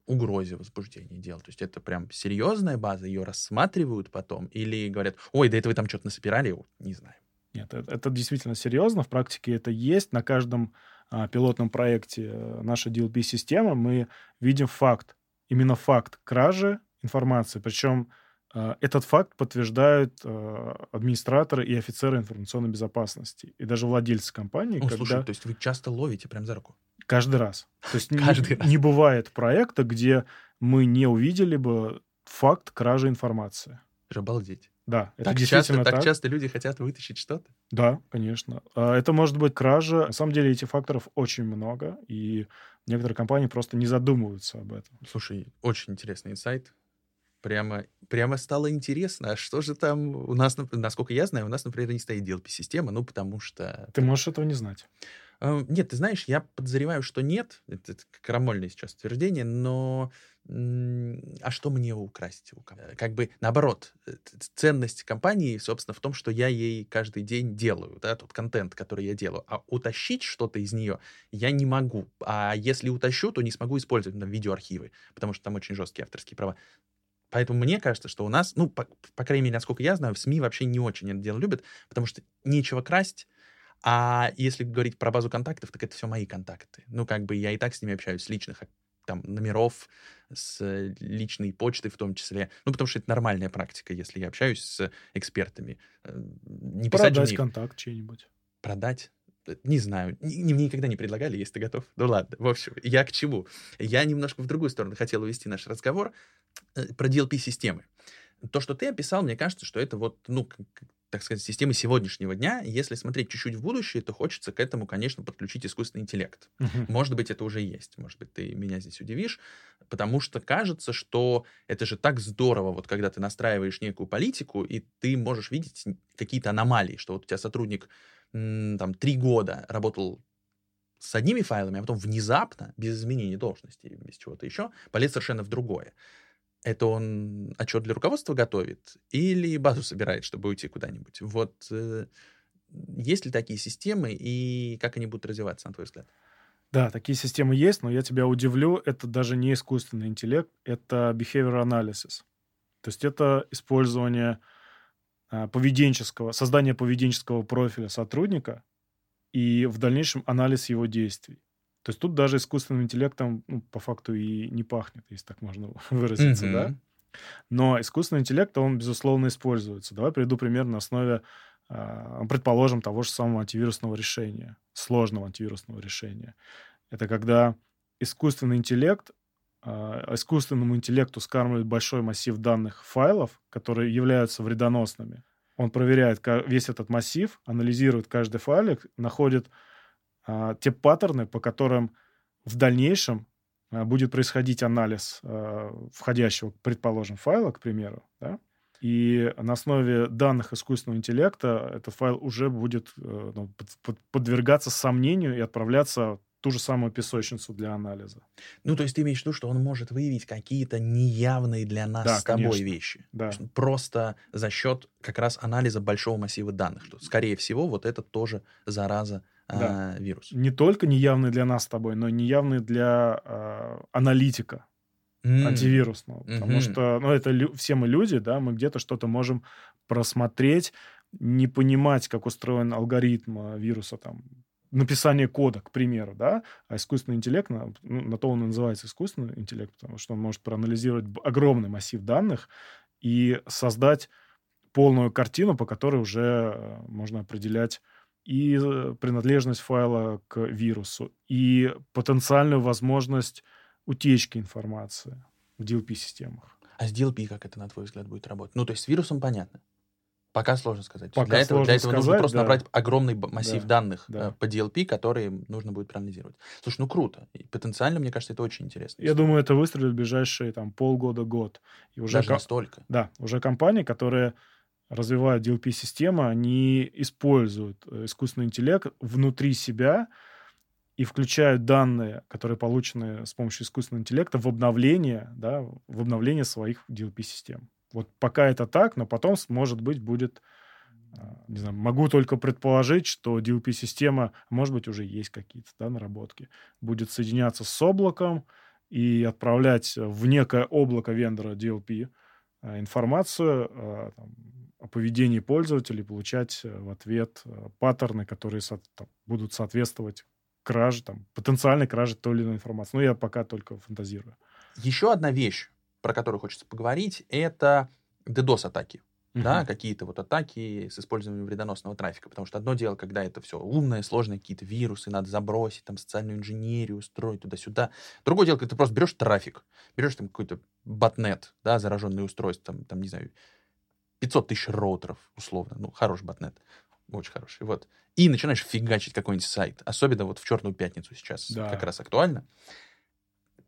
угрозе возбуждения дел. То есть это прям серьезная база, ее рассматривают потом или говорят, ой, да это вы там что-то насобирали, не знаю. Нет, это, это действительно серьезно, в практике это есть. На каждом а, пилотном проекте э, нашей DLP-системы мы видим факт, именно факт кражи информации. Причем э, этот факт подтверждают э, администраторы и офицеры информационной безопасности, и даже владельцы компании. Ну, когда... слушай, то есть вы часто ловите прям за руку? Каждый раз. То есть Каждый не, раз. не бывает проекта, где мы не увидели бы факт кражи информации. Обалдеть. Да, это так действительно часто, так. Так часто люди хотят вытащить что-то? Да, конечно. А, это может быть кража. На самом деле этих факторов очень много, и некоторые компании просто не задумываются об этом. Слушай, очень интересный инсайт. Прямо, прямо стало интересно, а что же там у нас, насколько я знаю, у нас, например, не стоит DLP-система, ну, потому что... Ты можешь этого не знать. Э, нет, ты знаешь, я подозреваю, что нет. Это, это крамольное сейчас утверждение, но а что мне украсть у компании? Как бы наоборот, э, ценность компании, собственно, в том, что я ей каждый день делаю, да, тот контент, который я делаю. А утащить что-то из нее я не могу. А если утащу, то не смогу использовать на видеоархивы, потому что там очень жесткие авторские права. Поэтому мне кажется, что у нас, ну, по, по крайней мере, насколько я знаю, в СМИ вообще не очень это дело любят, потому что нечего красть, а если говорить про базу контактов, так это все мои контакты. Ну, как бы я и так с ними общаюсь с личных там, номеров, с личной почты в том числе. Ну, потому что это нормальная практика, если я общаюсь с экспертами. Э, не Продать контакт чей-нибудь. Продать? Не знаю. Мне никогда не предлагали, если ты готов. Ну ладно, в общем, я к чему? Я немножко в другую сторону хотел увести наш разговор э, про DLP-системы. То, что ты описал, мне кажется, что это вот, ну, так сказать, системы сегодняшнего дня. Если смотреть чуть-чуть в будущее, то хочется к этому, конечно, подключить искусственный интеллект. Uh-huh. Может быть, это уже есть. Может быть, ты меня здесь удивишь. Потому что кажется, что это же так здорово, вот когда ты настраиваешь некую политику, и ты можешь видеть какие-то аномалии, что вот у тебя сотрудник там три года работал с одними файлами, а потом внезапно, без изменения должности, без чего-то еще, полез совершенно в другое это он отчет для руководства готовит или базу собирает, чтобы уйти куда-нибудь? Вот э, есть ли такие системы и как они будут развиваться, на твой взгляд? Да, такие системы есть, но я тебя удивлю, это даже не искусственный интеллект, это behavior analysis. То есть это использование поведенческого, создание поведенческого профиля сотрудника и в дальнейшем анализ его действий. То есть тут даже искусственным интеллектом ну, по факту и не пахнет, если так можно выразиться, mm-hmm. да? Но искусственный интеллект, он, безусловно, используется. Давай приведу пример на основе, э, предположим, того же самого антивирусного решения, сложного антивирусного решения. Это когда искусственный интеллект, искусственному интеллекту скармливает большой массив данных файлов, которые являются вредоносными. Он проверяет весь этот массив, анализирует каждый файлик, находит а, те паттерны, по которым в дальнейшем а, будет происходить анализ а, входящего, предположим, файла, к примеру, да, и на основе данных искусственного интеллекта этот файл уже будет э, ну, подвергаться сомнению и отправляться ту же самую песочницу для анализа. Ну, то есть ты имеешь в виду, что он может выявить какие-то неявные для нас да, с тобой конечно. вещи. Да. Просто за счет как раз анализа большого массива данных. Что, скорее всего, вот это тоже зараза да. э, вирус. Не только неявный для нас с тобой, но и неявный для э, аналитика mm. антивирусного. Mm-hmm. Потому что, ну, это лю- все мы люди, да, мы где-то что-то можем просмотреть, не понимать, как устроен алгоритм а, вируса, там, написание кода, к примеру, да, а искусственный интеллект, на, ну, на то он и называется искусственный интеллект, потому что он может проанализировать огромный массив данных и создать полную картину, по которой уже можно определять и э, принадлежность файла к вирусу, и потенциальную возможность утечки информации в DLP-системах. А с DLP как это, на твой взгляд, будет работать? Ну, то есть с вирусом понятно. Пока сложно сказать. Пока для этого, для этого нужно сказать, просто да. набрать огромный массив Да, данных да. э, по DLP, которые нужно будет проанализировать. Слушай, ну круто. И потенциально, мне кажется, это очень интересно. Я думаю, это выстрелит в ближайшие там полгода-год. И уже Даже ко- настолько. Да, уже компании, которые развивают DLP-системы, они используют э, искусственный интеллект внутри себя и включают данные, которые получены с помощью искусственного интеллекта, в обновление, да, в обновление своих DLP-систем. Вот пока это так, но потом, может быть, будет, а, не знаю, могу только предположить, что DLP-система, может быть, уже есть какие-то да, наработки, будет соединяться с облаком и отправлять в некое облако вендора DLP э, информацию э, там, о поведении пользователей, получать э, в ответ э, паттерны, которые там, будут соответствовать краже, там, потенциальной краже той или иной информации. Ну, я пока только фантазирую. Еще одна вещь, про которую хочется поговорить, это DDoS-атаки. Да, Мгм. какие-то вот атаки с использованием вредоносного трафика. Потому что одно дело, когда это все умное, сложное, какие-то вирусы, надо забросить, там, социальную инженерию устроить туда-сюда. Другое дело, когда ты просто берешь трафик, берешь там какой-то ботнет, да, зараженное устройство, там, там, не знаю, 500 тысяч роутеров, условно, ну, хороший ботнет, очень хороший, вот. И начинаешь фигачить какой-нибудь сайт, особенно вот в Черную пятницу сейчас Да. как раз актуально.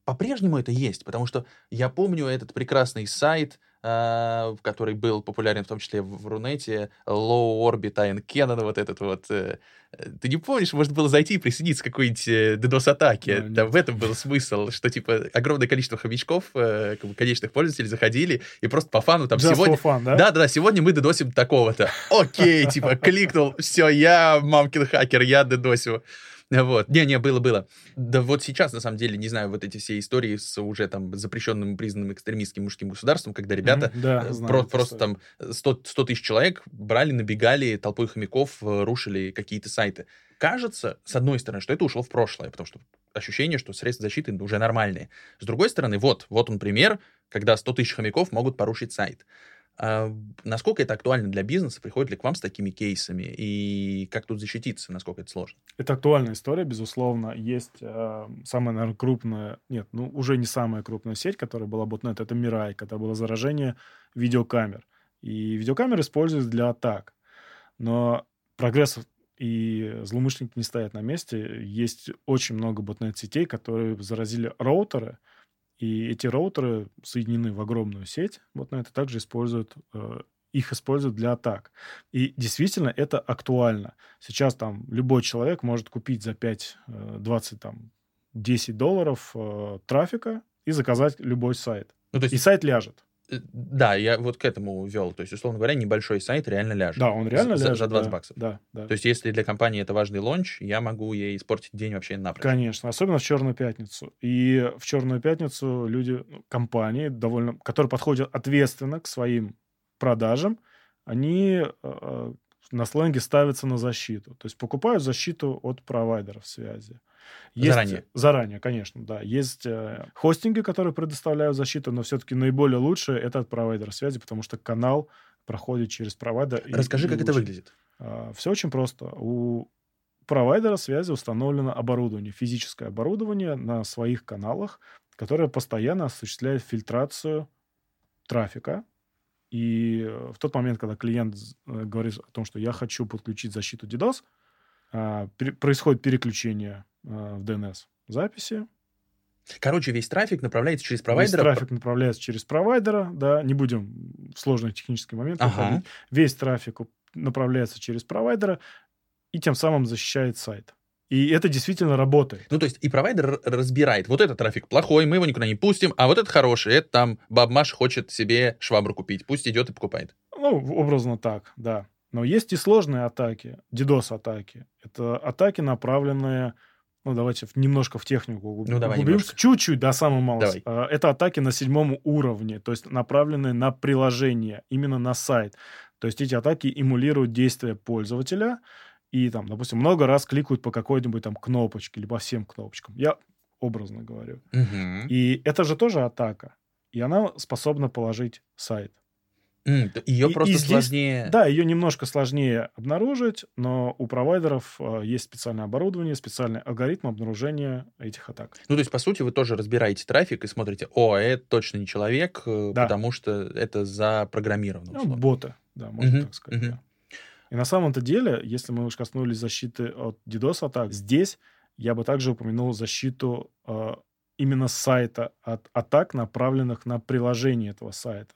По-прежнему это есть, потому что я помню этот прекрасный сайт, а, который был популярен в том числе в Рунете, Low Orbit Iron Cannon, вот этот вот. э, э, Ты не помнишь, можно было зайти и присоединиться к какой-нибудь э, DDoS-атаке. Да, в этом был смысл, что, типа, огромное количество хомячков, э, как бы, конечных пользователей заходили, и просто по фану там Just сегодня... fun, да? Да, да, да, сегодня мы дедосим такого-то. Окей, типа, кликнул, все, я мамкин хакер, я дедосю. Вот. Не-не, было-было. Да вот сейчас, на самом деле, не знаю, вот эти все истории с уже там запрещенным, признанным экстремистским мужским государством, когда ребята Мгм, да, э, знаю про- просто историю. там 100, 100 тысяч человек брали, набегали толпой хомяков, э, рушили какие-то сайты. Кажется, с одной стороны, что это ушло в прошлое, потому что ощущение, что средства защиты уже нормальные. С другой стороны, вот, вот он пример, когда 100 тысяч хомяков могут порушить сайт. А насколько это актуально для бизнеса? Приходят ли к вам с такими кейсами? И как тут защититься? Насколько это сложно? Это актуальная история, безусловно. Есть э, самая, наверное, крупная, нет, ну, уже не самая крупная сеть, которая была ботнет, это Мирай, когда было заражение видеокамер. И видеокамеры используют для атак. Но прогресс и злоумышленники не стоят на месте. Есть очень много ботнет-сетей, которые заразили роутеры, и эти роутеры соединены в огромную сеть. Ботнет и также используют, э, их используют для атак. И действительно это актуально. Сейчас там любой человек может купить за 5, э, 20, там, 10 долларов э, трафика и заказать любой сайт. Ну, то И есть, сайт ляжет. Э, да, я вот к этому вел. То есть, условно говоря, небольшой сайт реально ляжет. Да, он реально за, ляжет. За 20 да, баксов. Да, да. То есть, если для компании это важный лонч, я могу ей испортить день вообще напрочь. Конечно, особенно в Черную пятницу. И в Черную пятницу люди, ну, компании, довольно, которые подходят ответственно к своим продажам, они э, на сленге ставятся на защиту. То есть покупают защиту от провайдеров связи. Заранее. Заранее, конечно, да. Есть э, хостинги, которые предоставляют защиту, но все-таки наиболее лучшее это от провайдера связи, потому что канал проходит через провайдер. и- Расскажи, и как это лучше. выглядит. Все очень просто. У провайдера связи установлено оборудование, физическое оборудование на своих каналах, которое постоянно осуществляет фильтрацию трафика. И э, в тот момент, когда клиент э, говорит о том, что я хочу подключить защиту DDoS, а, происходит переключение в DNS записи. Короче, весь трафик направляется через Весь провайдера. трафик направляется через провайдера, да, не будем в сложные технические моменты Ага. уходить. Весь трафик направляется через провайдера и тем самым защищает сайт. И это действительно работает. Ну, то есть и провайдер разбирает, вот этот трафик плохой, мы его никуда не пустим, а вот этот хороший, это там баб Маша хочет себе швабру купить, пусть идет и покупает. Ну, образно так, да. Но есть и сложные атаки, DDoS-атаки. Это атаки, направленные, ну, давайте немножко в технику угу- Ну, давай углубимся. Чуть-чуть, да, самый малый. Давай. А, Это атаки на седьмом уровне, то есть направленные на приложение, именно на сайт. То есть эти атаки эмулируют действия пользователя и там, допустим, много раз кликают по какой-нибудь там кнопочке, либо всем кнопочкам. Я образно говорю. Мгм. И это же тоже атака. И она способна положить сайт. Mm, ее И- просто и здесь- сложнее... Да, ее немножко сложнее обнаружить, но у провайдеров э, есть специальное оборудование, специальный алгоритм обнаружения этих атак. Ну, то есть, по сути, вы тоже разбираете трафик и смотрите, о, это точно не человек, э, Да. потому что это запрограммировано. Ну, условно. боты, да, можно Мгм, так сказать. мгм. да. И на самом-то деле, если мы уж коснулись защиты от DDoS-атак, здесь я бы также упомянул защиту э, именно сайта от атак, направленных на приложение этого сайта.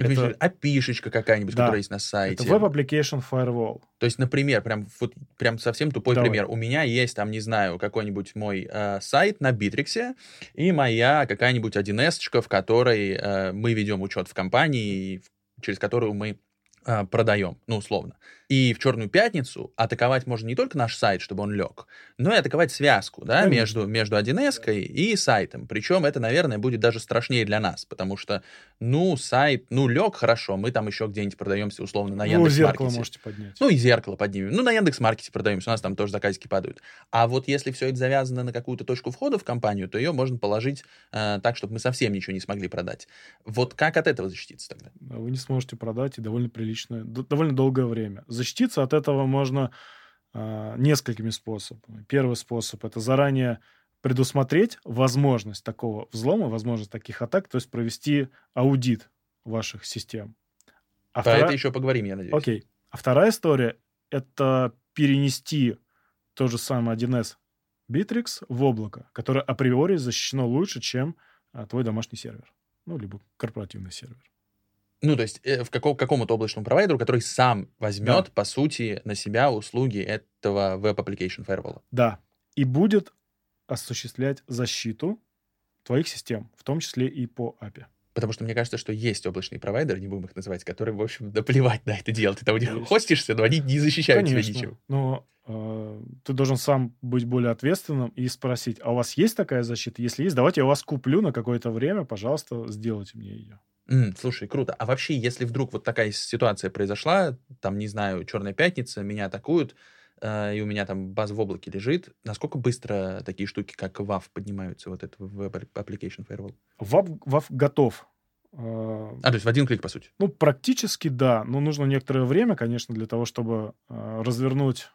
Это, опишечка какая-нибудь, Да. которая есть на сайте. Это Web Application Firewall. То есть, например, прям, вот, прям совсем тупой Давай. пример. У меня есть, там, не знаю, какой-нибудь мой э, сайт на Битриксе и моя какая-нибудь 1С, в которой э, мы ведем учет в компании, через которую мы э, продаем, ну, условно. И в Черную пятницу атаковать можно не только наш сайт, чтобы он лег, но и атаковать связку, да, Конечно. между, между 1С и сайтом. Причем это, наверное, будет даже страшнее для нас, потому что, ну, сайт, ну, лег хорошо, мы там еще где-нибудь продаемся, условно, на Яндекс.Маркете. зеркало можете поднять. Ну, и зеркало поднимем. Ну, на Яндекс.Маркете продаемся, у нас там тоже заказики падают. А вот если все это завязано на какую-то точку входа в компанию, то ее можно положить э, так, чтобы мы совсем ничего не смогли продать. Вот как от этого защититься тогда? вы не сможете продать и довольно приличное, д- довольно долгое время. Защититься от этого можно а, несколькими способами. Первый способ это заранее предусмотреть возможность такого взлома, возможность таких атак, то есть провести аудит ваших систем. А Про втора- это еще поговорим, я надеюсь. Окей. А вторая история это перенести то же самое 1С Bittrex в облако, которое априори защищено лучше, чем а, твой домашний сервер. Ну, либо корпоративный сервер. Ну, то есть э, в каком, какому-то облачному провайдеру, который сам возьмет, Да. по сути, на себя услуги этого Web Application Firewall. Да. И будет осуществлять защиту твоих систем, в том числе и по API. Потому что мне кажется, что есть облачные провайдеры, не будем их называть, которые, в общем, наплевать на это дело. Ты там у них хостишься, но они не защищают тебя Конечно. ничем. Но э, ты должен сам быть более ответственным и спросить, а у вас есть такая защита? Если есть, давайте я вас куплю на какое-то время, пожалуйста, сделайте мне ее. М, слушай, круто. А вообще, если вдруг вот такая ситуация произошла, там, не знаю, Черная пятница, меня атакуют, э, и у меня там база в облаке лежит, насколько быстро такие штуки, как WAF, поднимаются, вот это Web Application Firewall? ВАП, ВАП готов. Э, А, то есть в один клик, по сути. Ну, практически да, но нужно некоторое время, конечно, для того, чтобы э, развернуть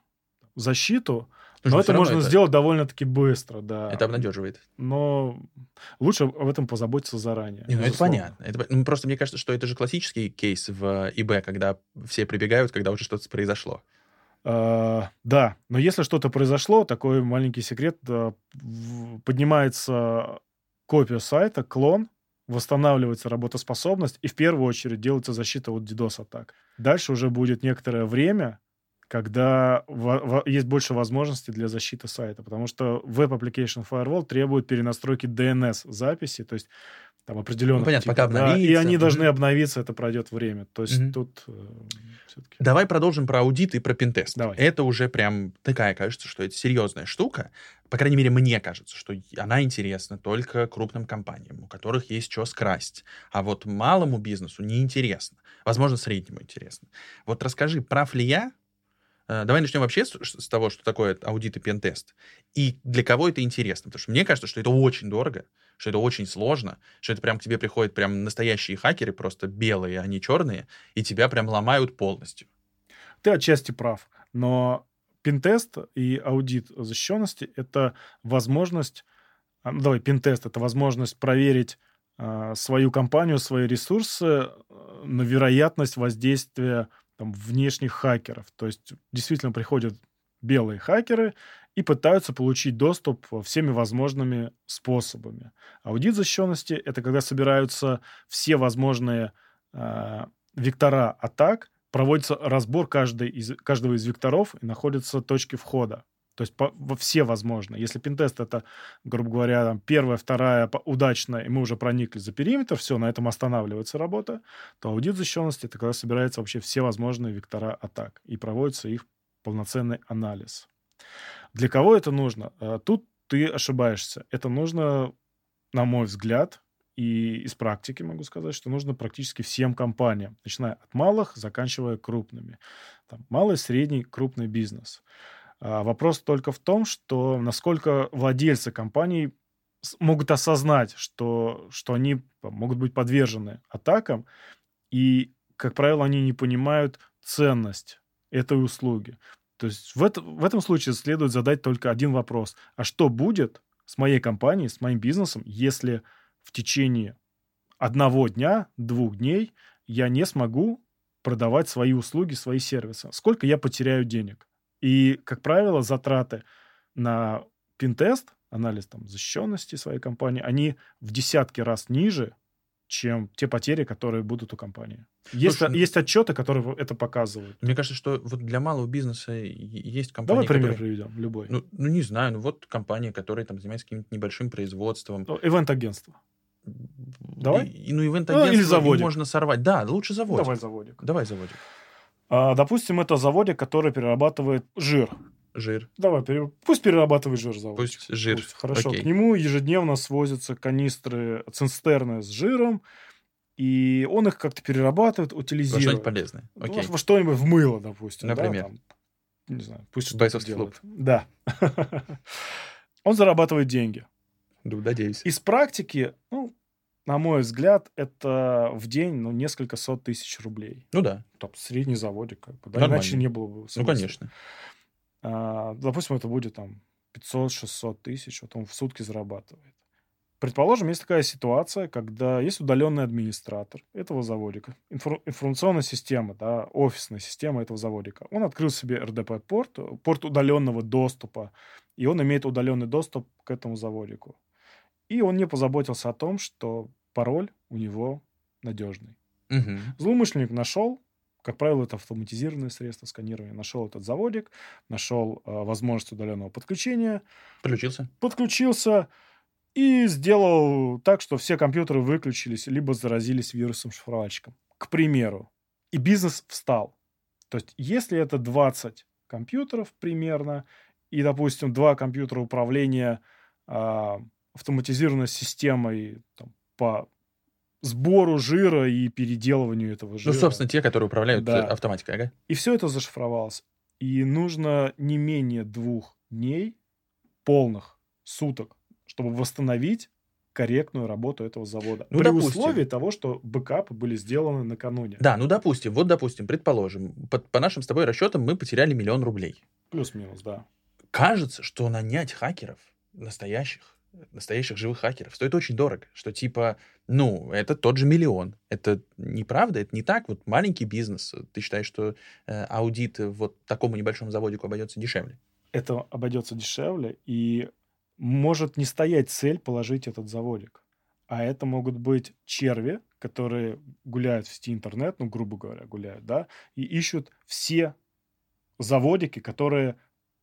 защиту. Потому но это можно сделать довольно-таки быстро, да. Это обнадеживает. Но лучше об этом позаботиться заранее. Не, ну это понятно. Это, ну, просто мне кажется, что это же классический кейс в ИБ, когда все прибегают, когда уже что-то произошло. А, да, но если что-то произошло, такой маленький секрет, в- поднимается копия сайта, клон, восстанавливается работоспособность, и в первую очередь делается защита от DDoS-атак. Дальше уже будет некоторое время, когда есть больше возможностей для защиты сайта, потому что Web Application Firewall требует перенастройки DNS-записи, то есть там определенных... Ну, понятно, пока да, и они должны обновиться, это пройдет время. То есть Мгм. тут все-таки... Давай продолжим про аудит и про пентест. Давай. Это уже прям такая, кажется, что это серьезная штука. По крайней мере, мне кажется, что она интересна только крупным компаниям, у которых есть что скрасть. А вот малому бизнесу неинтересно. Возможно, среднему интересно. Вот расскажи, прав ли я? Э, Давай начнем вообще с, с того, что такое аудит и пентест. И для кого это интересно. Потому что мне кажется, что это очень дорого, что это очень сложно, что это прям к тебе приходят прям настоящие хакеры, просто белые, а не черные, и тебя прям ломают полностью. Ты отчасти прав, но пинтест и аудит защищенности — это возможность... а, ну, Давай, пинтест — это возможность проверить а, свою компанию, свои ресурсы а, на вероятность воздействия там, внешних хакеров. То есть действительно приходят белые хакеры и пытаются получить доступ всеми возможными способами. Аудит защищенности — это когда собираются все возможные а, вектора атак, проводится разбор каждой из, каждого из векторов и находятся точки входа. То есть по, во все возможно. Если пинтест это, грубо говоря, там, первая, вторая удачная, и мы уже проникли за периметр, все, на этом останавливается работа, то аудит защищенности это когда собираются вообще все возможные вектора атак и проводится их полноценный анализ. Для кого это нужно? Э, Тут ты ошибаешься. Это нужно, на мой взгляд, и из практики могу сказать, что нужно практически всем компаниям, начиная от малых, заканчивая крупными. Там, малый, средний, крупный бизнес. А вопрос только в том, что насколько владельцы компаний могут осознать, что, что они могут быть подвержены атакам, и как правило, они не понимают ценность этой услуги. То есть в, это, в этом случае следует задать только один вопрос. А что будет с моей компанией, с моим бизнесом, если в течение одного дня, двух дней я не смогу продавать свои услуги, свои сервисы? Сколько я потеряю денег? И, как правило, затраты на пинтест, анализ там, защищенности своей компании, они в десятки раз ниже, чем те потери, которые будут у компании. Есть, Слушай, есть отчеты, которые это показывают. Мне кажется, что вот для малого бизнеса есть компании, Давай пример которые... приведем, любой. Ну, ну, не знаю, ну вот компания, которая там занимается каким-то небольшим производством. Ну, ивент-агентство. Давай? И, ну, ивент-агентство ну, или заводик. можно сорвать. Да, лучше заводик. Давай заводик. Давай заводик. А, допустим, это заводик, который перерабатывает жир. Жир. Давай, пере... пусть перерабатывает жир завод. Пусть жир. Пусть. Хорошо. Окей. К нему ежедневно свозятся канистры, цистерны с жиром, и он их как-то перерабатывает, утилизирует. Во что-нибудь полезное. Окей. Во что-нибудь в мыло, допустим. Например. Да, там, не знаю, пусть что-то делает. Да. он зарабатывает деньги. Ну, надеюсь. Из практики, ну, на мой взгляд, это в день ну, несколько сот тысяч рублей. Ну да. Там средний заводик, как бы. Да? Иначе не было бы смысла. Ну, конечно. А, допустим, это будет там 500-600 тысяч, вот он в сутки зарабатывает. Предположим, есть такая ситуация, когда есть удаленный администратор этого заводика, инфор- информационная система, да, офисная система этого заводика. Он открыл себе РДП-порт, порт удаленного доступа, и он имеет удаленный доступ к этому заводику. И он не позаботился о том, что пароль у него надежный. Угу. Злоумышленник нашел как правило, это автоматизированное средство сканирования. Нашел этот заводик, нашел э, возможность удаленного подключения. Подключился. Подключился и сделал так, что все компьютеры выключились, либо заразились вирусом-шифровальщиком. К примеру. И бизнес встал. То есть, если это 20 компьютеров примерно, и, допустим, два компьютера управления э, автоматизированной системой там, по сбору жира и переделыванию этого ну, жира. Ну, собственно, те, которые управляют да. автоматикой, ага. И все это зашифровалось. И нужно не менее двух дней, полных суток, чтобы восстановить корректную работу этого завода. Ну, При допустим. условии того, что бэкапы были сделаны накануне. Да, ну допустим, вот допустим, предположим, по, по нашим с тобой расчетам мы потеряли миллион рублей. Плюс-минус, да. Кажется, что нанять хакеров настоящих настоящих живых хакеров стоит очень дорого, что типа, ну, это тот же миллион. Это неправда, это не так. Вот маленький бизнес, ты считаешь, что э, аудит вот такому небольшому заводику обойдется дешевле? Это обойдется дешевле, и может не стоять цель положить этот заводик. А это могут быть черви, которые гуляют в сети интернет, ну, грубо говоря, гуляют, да, и ищут все заводики, которые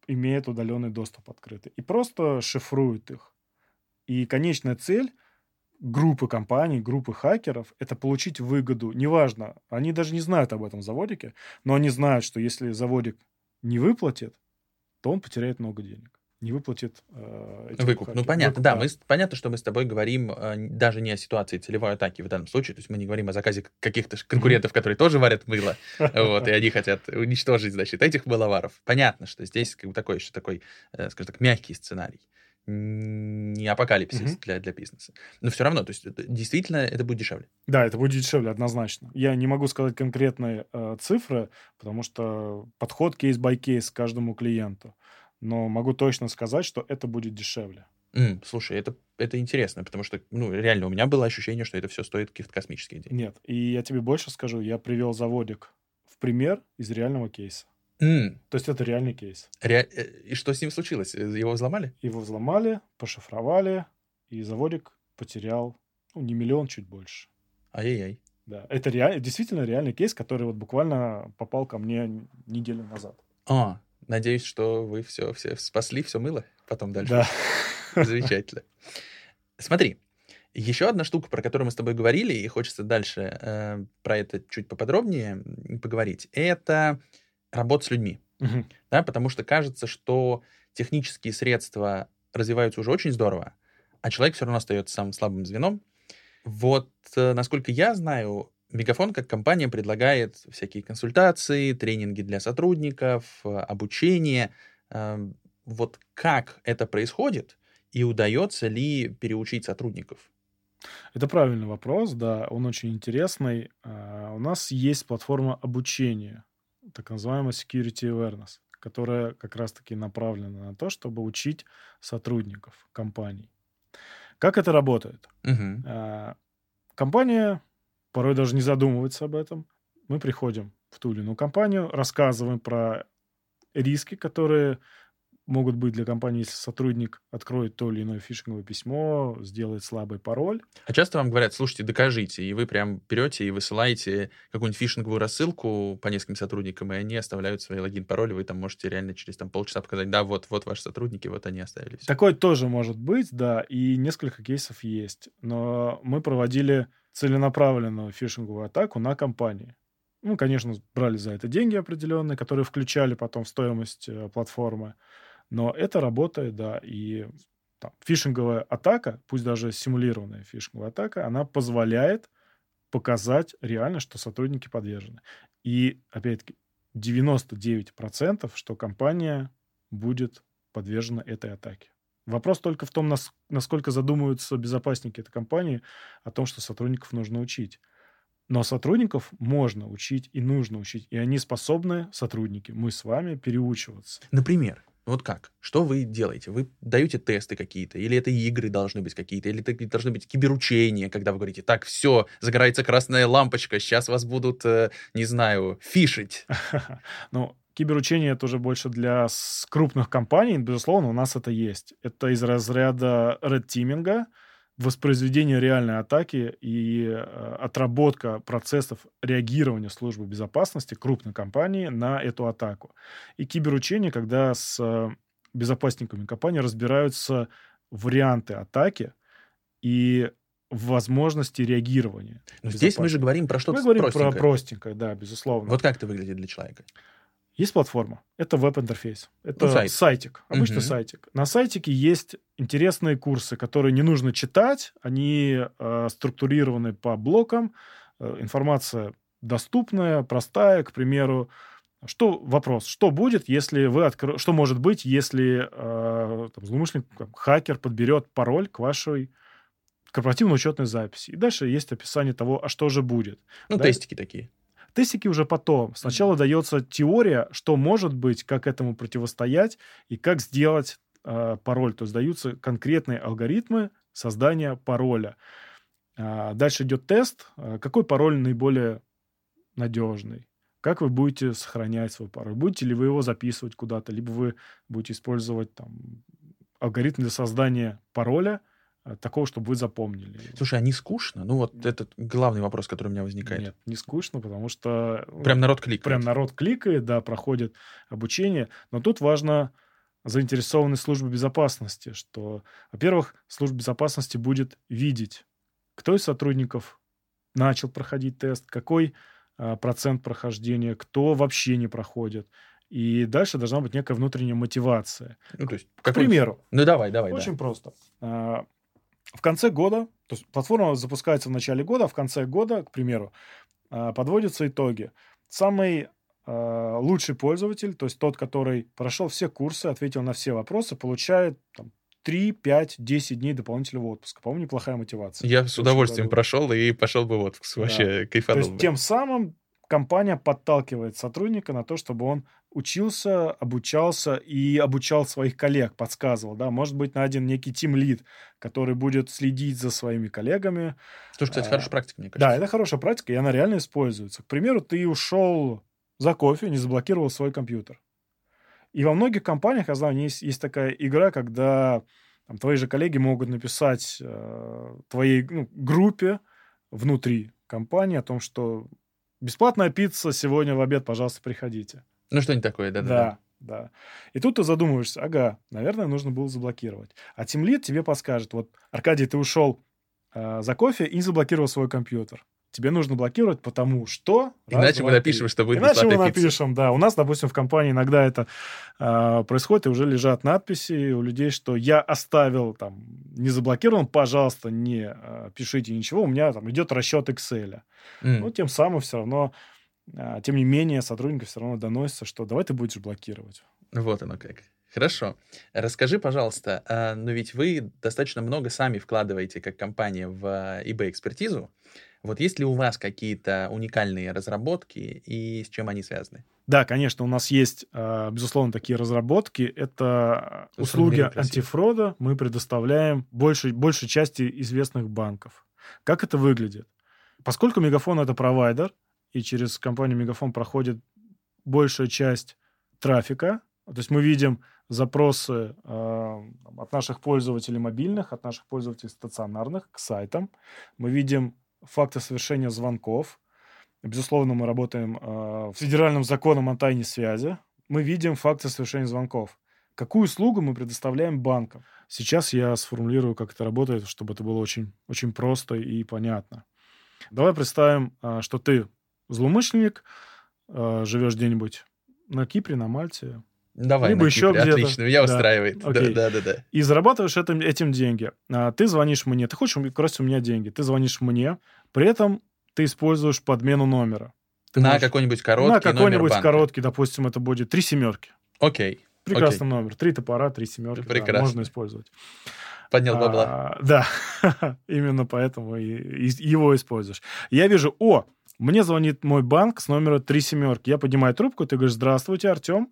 имеют удаленный доступ открытый, и просто шифруют их. И конечная цель группы компаний, группы хакеров – это получить выгоду. Неважно, они даже не знают об этом заводике, но они знают, что если заводик не выплатит, то он потеряет много денег не выплатит э, выкуп. Ну, понятно, выкуп, да. да. Мы, понятно, что мы с тобой говорим э, даже не о ситуации целевой атаки в данном случае, то есть мы не говорим о заказе каких-то конкурентов, которые тоже варят мыло, вот, и они хотят уничтожить, значит, этих мыловаров. Понятно, что здесь как бы такой еще такой, э, скажем так, мягкий сценарий не апокалипсис mm-hmm. для, для бизнеса. Но все равно, то есть это, действительно это будет дешевле. Да, это будет дешевле, однозначно. Я не могу сказать конкретные э, цифры, потому что подход case-by-case к каждому клиенту. Но могу точно сказать, что это будет дешевле. Mm, слушай, это, это интересно, потому что, ну, реально, у меня было ощущение, что это все стоит каких-то космических денег. Нет, и я тебе больше скажу, я привел заводик в пример из реального кейса. Mm. То есть это реальный кейс. Ре... Э, и что с ним случилось? Э, его взломали? Его взломали, пошифровали, и заводик потерял ну, не миллион, чуть больше. Ай-яй-яй. Да, это реаль... действительно реальный кейс, который вот буквально попал ко мне неделю назад. А, надеюсь, что вы все, все спасли, все мыло потом дальше. Да. Замечательно. Смотри, еще одна штука, про которую мы с тобой говорили, и хочется дальше э, про это чуть поподробнее поговорить, это работа с людьми. Угу. Да, потому что кажется, что технические средства развиваются уже очень здорово, а человек все равно остается самым слабым звеном. Вот, э, насколько я знаю, Мегафон как компания предлагает всякие консультации, тренинги для сотрудников, э, обучение. Эм, вот как это происходит и удается ли переучить сотрудников? Это правильный вопрос, да, он очень интересный. А, у нас есть платформа обучения, так называемая Security Awareness, которая как раз-таки направлена на то, чтобы учить сотрудников компаний. Как это работает? А, Компания порой даже не задумывается об этом. Мы приходим в ту или иную компанию, рассказываем про риски, которые могут быть для компании, если сотрудник откроет то или иное фишинговое письмо, сделает слабый пароль. А часто вам говорят, слушайте, докажите, и вы прям берете и высылаете какую-нибудь фишинговую рассылку по нескольким сотрудникам, и они оставляют свои логин, пароли, вы там можете реально через там, полчаса показать, да, вот, вот ваши сотрудники, вот они оставили все. Такое тоже может быть, да, и несколько кейсов есть. Но мы проводили целенаправленную фишинговую атаку на компании. Ну, конечно, брали за это деньги определенные, которые включали потом в стоимость э, платформы. Но это работает, да, и там, фишинговая атака, пусть даже симулированная фишинговая атака, она позволяет показать реально, что сотрудники подвержены. И, опять-таки, 99%, что компания будет подвержена этой атаке. Вопрос только в том, нас- насколько задумываются безопасники этой компании о том, что сотрудников нужно учить. Но сотрудников можно учить и нужно учить. И они способны, сотрудники, мы с вами, переучиваться. Например, вот как? Что вы делаете? Вы даете тесты какие-то? Или это игры должны быть какие-то? Или это должны быть киберучения, когда вы говорите, так, все, загорается красная лампочка, сейчас вас будут, э, не знаю, фишить. Ну, киберучение это уже больше для крупных компаний, безусловно, у нас это есть. Это из разряда red teaming, воспроизведение реальной атаки и э, отработка процессов реагирования службы безопасности крупной компании на эту атаку. И киберучение, когда с э, безопасниками компании разбираются варианты атаки и возможности реагирования. Но здесь мы же говорим про что-то Мы говорим простенькое. про простенькое, да, безусловно. Вот как это выглядит для человека? Есть платформа. Это веб-интерфейс. Это Ну, сайт. сайтик. Обычный Мгм. сайтик. На сайтике есть интересные курсы, которые не нужно читать. Они э, структурированы по блокам. Э, информация доступная, простая. К примеру, что вопрос? Что будет, если вы откро... Что может быть, если э, там, злоумышленник, там, хакер подберет пароль к вашей корпоративной учетной записи? И дальше есть описание того, а что же будет. Ну, Да. тестики такие. Тестики уже потом. Сначала дается теория, что может быть, как этому противостоять и как сделать пароль. То есть даются конкретные алгоритмы создания пароля. А, дальше идет тест. А, какой пароль наиболее надежный? Как вы будете сохранять свой пароль? Будете ли вы его записывать куда-то? Либо вы будете использовать там, алгоритм для создания пароля э, такого, чтобы вы запомнили. Слушай, а не скучно? Ну, вот этот главный вопрос, который у меня возникает. Нет, не скучно, потому что... ну, Прям народ кликает. прям народ кликает, да, проходит обучение. Но тут важно заинтересованность службы безопасности, что, во-первых, служба безопасности будет видеть, кто из сотрудников начал проходить тест, какой а, процент прохождения, кто вообще не проходит. И дальше должна быть некая внутренняя мотивация. Ну, то есть, К примеру, Ну, давай, давай, да. очень просто. А, В конце года, то есть платформа запускается в начале года, а в конце года, к примеру, а, подводятся итоги. Самый лучший пользователь, то есть тот, который прошел все курсы, ответил на все вопросы, получает там, 3, 5, 10 дней дополнительного отпуска. По-моему, неплохая мотивация. Я с удовольствием радует. прошел и пошел бы в отпуск. Вообще То кайфанул есть бы. тем самым компания подталкивает сотрудника на то, чтобы он учился, обучался и обучал своих коллег, подсказывал. Да? Может быть, найден некий тим-лид, который будет следить за своими коллегами. Слушай, кстати, а, хорошая практика, мне кажется. Да, это хорошая практика, и она реально используется. К примеру, ты ушел за кофе, не заблокировал свой компьютер. И во многих компаниях, я знаю, есть, есть такая игра, когда там, твои же коллеги могут написать э, твоей ну, группе внутри компании о том, что бесплатная пицца сегодня в обед, пожалуйста, приходите. Ну, что-нибудь такое, да, да. Да, да. И тут ты задумываешься, ага, наверное, нужно было заблокировать. А тимлит тебе подскажет, вот, Аркадий, ты ушел э, за кофе и не заблокировал свой компьютер. Тебе нужно блокировать, потому что... раз, Иначе мы напишем, три. что будет Иначе мы пицца. напишем, да. У нас, допустим, в компании иногда это э, происходит, и уже лежат надписи у людей, что я оставил там, не заблокирован, пожалуйста, не э, пишите ничего, у меня там идет расчет Excel. М. Ну, тем самым все равно, а, тем не менее, сотрудникам все равно доносится, что давай ты будешь блокировать. Вот оно как. Хорошо. Расскажи, пожалуйста, а, но ведь вы достаточно много сами вкладываете как компания в eBay-экспертизу. Вот есть ли у вас какие-то уникальные разработки и с чем они связаны? Да, конечно, у нас есть, а, безусловно, такие разработки. Это услуги антифрода. Мы предоставляем большей, большей части известных банков. Как это выглядит? Поскольку Мегафон — это провайдер, и через компанию Мегафон проходит большая часть трафика, то есть мы видим запросы э, от наших пользователей мобильных, от наших пользователей стационарных к сайтам. Мы видим факты совершения звонков. Безусловно, мы работаем э, с федеральным законом о тайне связи. Мы видим факты совершения звонков. Какую услугу мы предоставляем банкам? Сейчас я сформулирую, как это работает, чтобы это было очень, очень просто и понятно. Давай представим, э, что ты злоумышленник, э, живешь где-нибудь на Кипре, на Мальте, Давай, либо еще где-то. Отлично, меня да. устраивает. Да, да, да, да. И зарабатываешь этим, этим деньги. А, ты звонишь мне, ты хочешь украсть у меня деньги, ты звонишь мне, при этом ты используешь подмену номера. Ты на можешь... какой-нибудь короткий На какой-нибудь короткий, допустим, это будет три семерки. Окей. Прекрасный Окей. номер. Три топора, три семерки. Прекрасно. Да, можно использовать. Поднял бабла. А, да, именно поэтому и, и его используешь. Я вижу, о, мне звонит мой банк с номера три семерки. Я поднимаю трубку, ты говоришь, здравствуйте, Артем.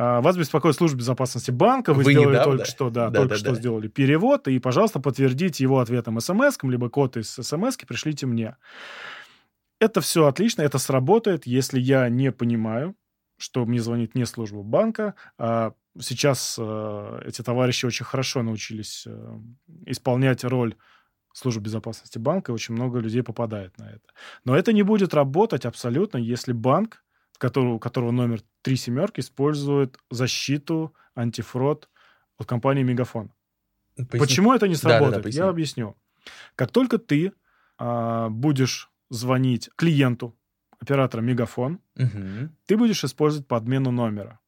А, вас беспокоит служба безопасности банка, вы, вы сделали недавно? только что, да, да только да, что да. сделали перевод, и, пожалуйста, подтвердите его ответом смс либо код из смс пришлите мне. Это все отлично, это сработает, если я не понимаю, что мне звонит не служба банка, а сейчас э, эти товарищи очень хорошо научились э, исполнять роль службы безопасности банка, и очень много людей попадает на это. Но это не будет работать абсолютно, если банк который, у которого номер три семерки, использует защиту антифрод от компании Мегафон. Поясни. Почему это не сработает? Да, да, да, Я объясню. Как только ты а, будешь звонить клиенту оператора Мегафон, угу. ты будешь использовать подмену номера.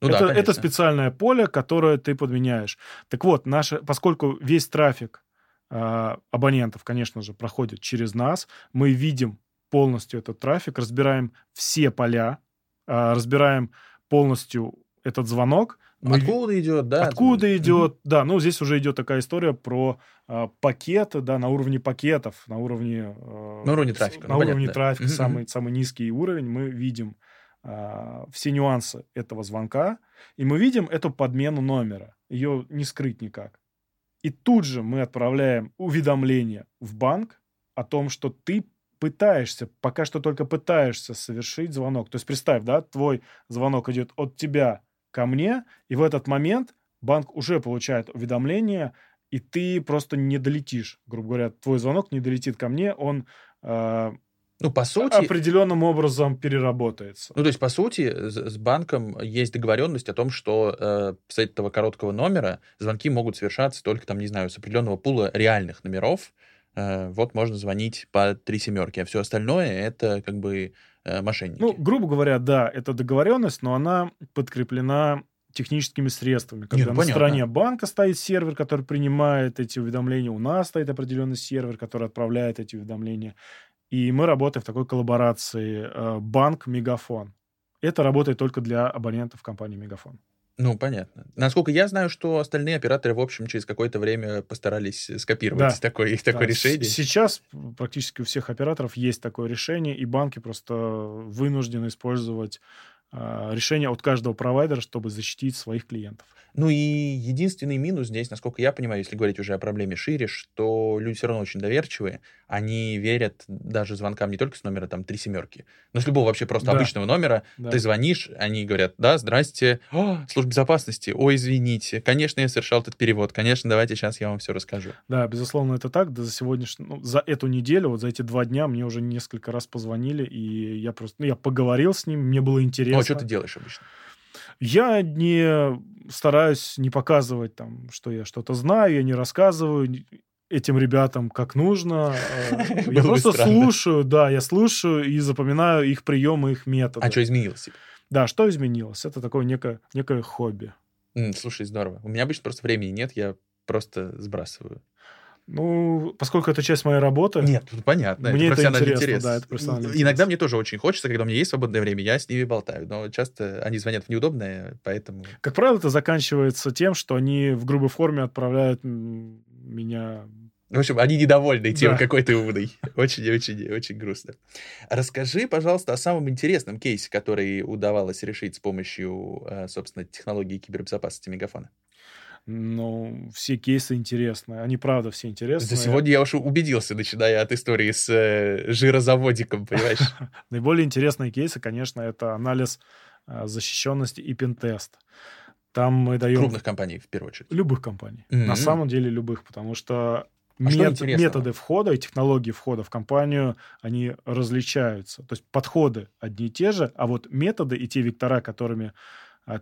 Ну, это, да, это специальное поле, которое ты подменяешь. Так вот, наше, поскольку весь трафик э, абонентов, конечно же, проходит через нас, мы видим полностью этот трафик, разбираем все поля, а, разбираем полностью этот звонок. Мы... Откуда идет, да? Откуда идет, mm да. Ну, здесь уже идет такая история про э, пакеты, да, на уровне пакетов, на уровне... Э, на уровне трафика. На ну, уровне понятно, трафика, да. самый, самый низкий уровень, мы видим э, все нюансы этого звонка, и мы видим эту подмену номера. Ее не скрыть никак. И тут же мы отправляем уведомление в банк о том, что ты пытаешься, пока что только пытаешься совершить звонок. То есть представь, да, твой звонок идет от тебя ко мне, и в этот момент банк уже получает уведомление, и ты просто не долетишь, грубо говоря, твой звонок не долетит ко мне, он э, ну, по сути... Определенным образом переработается. Ну, то есть, по сути, с банком есть договоренность о том, что э, с этого короткого номера звонки могут совершаться только, там, не знаю, с определенного пула реальных номеров, вот можно звонить по три семерки, а все остальное это как бы э, мошенники. Ну, грубо говоря, да, это договоренность, но она подкреплена техническими средствами. Когда Нет, на понятно. стороне банка стоит сервер, который принимает эти уведомления, у нас стоит определенный сервер, который отправляет эти уведомления. И мы работаем в такой коллаборации э, банк-мегафон. Это работает только для абонентов компании Мегафон. Ну, понятно. Насколько я знаю, что остальные операторы, в общем, через какое-то время постарались скопировать да. такое, такое да. решение. Сейчас практически у всех операторов есть такое решение, и банки просто вынуждены использовать решение от каждого провайдера, чтобы защитить своих клиентов. Ну и единственный минус здесь, насколько я понимаю, если говорить уже о проблеме шире, что люди все равно очень доверчивые, они верят даже звонкам не только с номера там три семерки, но с любого вообще просто да. обычного номера. Да. Ты звонишь, они говорят, да, здрасте, О, служба безопасности, ой, извините, конечно, я совершал этот перевод, конечно, давайте сейчас я вам все расскажу. Да, безусловно, это так. Да, за сегодняшний, ну, за эту неделю, вот за эти два дня мне уже несколько раз позвонили, и я просто, ну, я поговорил с ним, мне было интересно. А что ты делаешь обычно? Я не стараюсь не показывать, там, что я что-то знаю, я не рассказываю этим ребятам как нужно. Э, я просто слушаю, да, я слушаю и запоминаю их приемы, их методы. А что изменилось? Да, что изменилось? Это такое некое, некое хобби. Слушай, здорово. У меня обычно просто времени нет, я просто сбрасываю. Ну, поскольку это часть моей работы. Нет, понятно. Мне это профессиональный интересно, интерес. да, это профессиональный Иногда интерес. мне тоже очень хочется, когда у меня есть свободное время, я с ними болтаю. Но часто они звонят в неудобное, поэтому... Как правило, это заканчивается тем, что они в грубой форме отправляют меня... В общем, они недовольны тем, Да. какой ты умный. Очень-очень очень грустно. Расскажи, пожалуйста, о самом интересном кейсе, который удавалось решить с помощью, э, собственно, технологии кибербезопасности Мегафона. Ну, все кейсы интересные. Они, правда, все интересные. За сегодня я уж убедился, начиная от истории с э, жирозаводиком, понимаешь? Наиболее интересные кейсы, конечно, это анализ а, защищенности и пентест. Там мы даем... Крупных компаний, в первую очередь. Любых компаний. На самом деле любых, потому что А мет- методы входа и технологии входа в компанию, они различаются. То есть подходы одни и те же, а вот методы и те вектора, которыми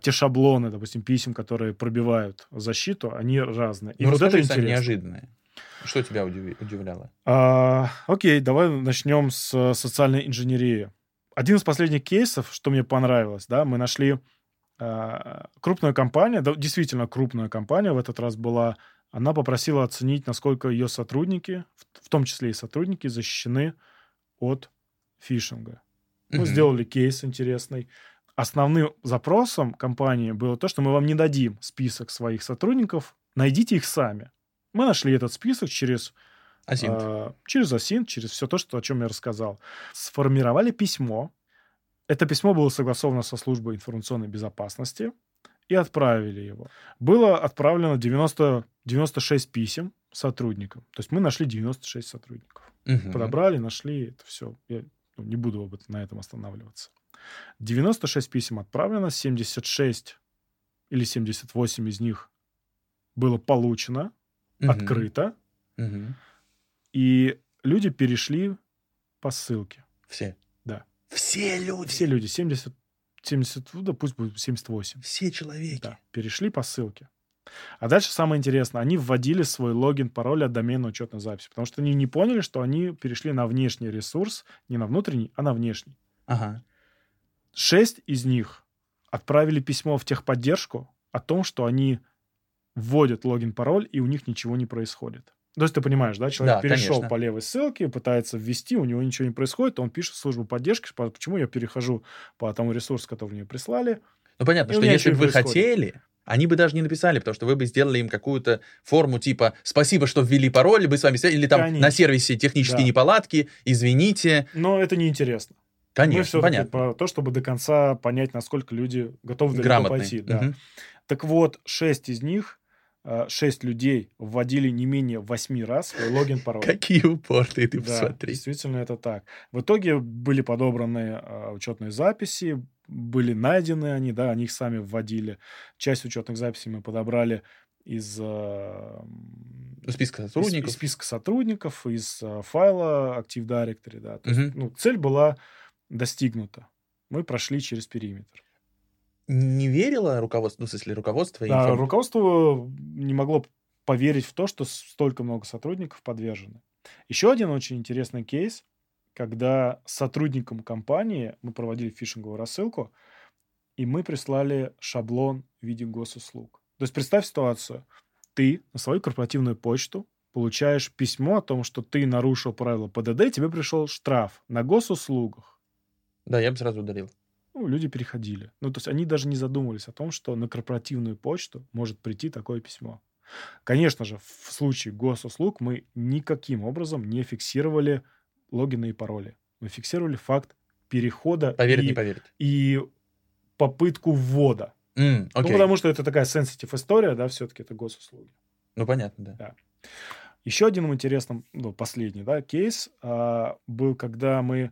те шаблоны, допустим, писем, которые пробивают защиту, они разные. И Ну, вот это интересно. неожиданное. Что тебя удивляло? А, окей, давай начнем с э, социальной инженерии. Один из последних кейсов, что мне понравилось, да, мы нашли а, крупную компанию, да, действительно крупная компания в этот раз была, она попросила оценить, насколько ее сотрудники, в, в том числе и сотрудники, защищены от фишинга. Мы Мгм. сделали кейс интересный. Основным запросом компании было то, что мы вам не дадим список своих сотрудников, найдите их сами. Мы нашли этот список через Асинт. а, через Асинт, через все то, что, о чем я рассказал. Сформировали письмо. Это письмо было согласовано со службой информационной безопасности и отправили его. Было отправлено 90, 96 писем сотрудникам. То есть мы нашли 96 сотрудников. Мгм. Подобрали, нашли, это все. Я ну, не буду об этом, на этом останавливаться. 96 писем отправлено, 76 или 78 из них было получено, Мгм. открыто, Мгм. и люди перешли по ссылке. Все. Да. Все люди. Все люди, 70, 70 ну, да пусть будет 78. Все человеки. Да, перешли по ссылке. А дальше самое интересное. Они вводили свой логин, пароль от домена учетной записи, потому что они не поняли, что они перешли на внешний ресурс, не на внутренний, а на внешний. Ага. Шесть из них отправили письмо в техподдержку о том, что они вводят логин-пароль, и у них ничего не происходит. То есть ты понимаешь, да, человек Да, перешел конечно. по левой ссылке, пытается ввести, у него ничего не происходит, он пишет в службу поддержки, почему я перехожу по тому ресурсу, который мне прислали. Ну, понятно, что если бы вы происходит. хотели, они бы даже не написали, потому что вы бы сделали им какую-то форму типа «Спасибо, что ввели пароль, мы с вами связались», или там Конечно. на сервисе технические Да. неполадки, извините. Но это неинтересно. Мы Конечно, все понятно. про то, чтобы до конца понять, насколько люди готовы далеко пойти. Да. Мгм. Так вот, шесть из них, э, шесть людей вводили не менее восьми раз свой логин, пароль. Какие упорные, ты Да, посмотри. действительно это так. В итоге были подобраны э, учетные записи, были найдены они, да, они их сами вводили. Часть учетных записей мы подобрали из, э, Списка из- сотрудников. из списка сотрудников, из файла Active Directory, да. То есть, Мгм. ну, цель была достигнута. Мы прошли через периметр. Не верило руководство, ну, в смысле, руководство? Да, информ- руководство не могло поверить в то, что столько много сотрудников подвержены. Еще один очень интересный кейс, когда сотрудникам компании мы проводили фишинговую рассылку, и мы прислали шаблон в виде госуслуг. То есть представь ситуацию. Ты на свою корпоративную почту получаешь письмо о том, что ты нарушил правила ПДД, тебе пришел штраф на госуслугах. Да, я бы сразу удалил. Ну, люди переходили. Ну, то есть они даже не задумывались о том, что на корпоративную почту может прийти такое письмо. Конечно же, в случае госуслуг мы никаким образом не фиксировали логины и пароли. Мы фиксировали факт перехода Поверить, и, не поверить. и попытку ввода. М, Ну, окей. потому что это такая sensitive история, да, все-таки это госуслуги. Ну, понятно, да. Еще один интересным, ну, последний, да, кейс а, был, когда мы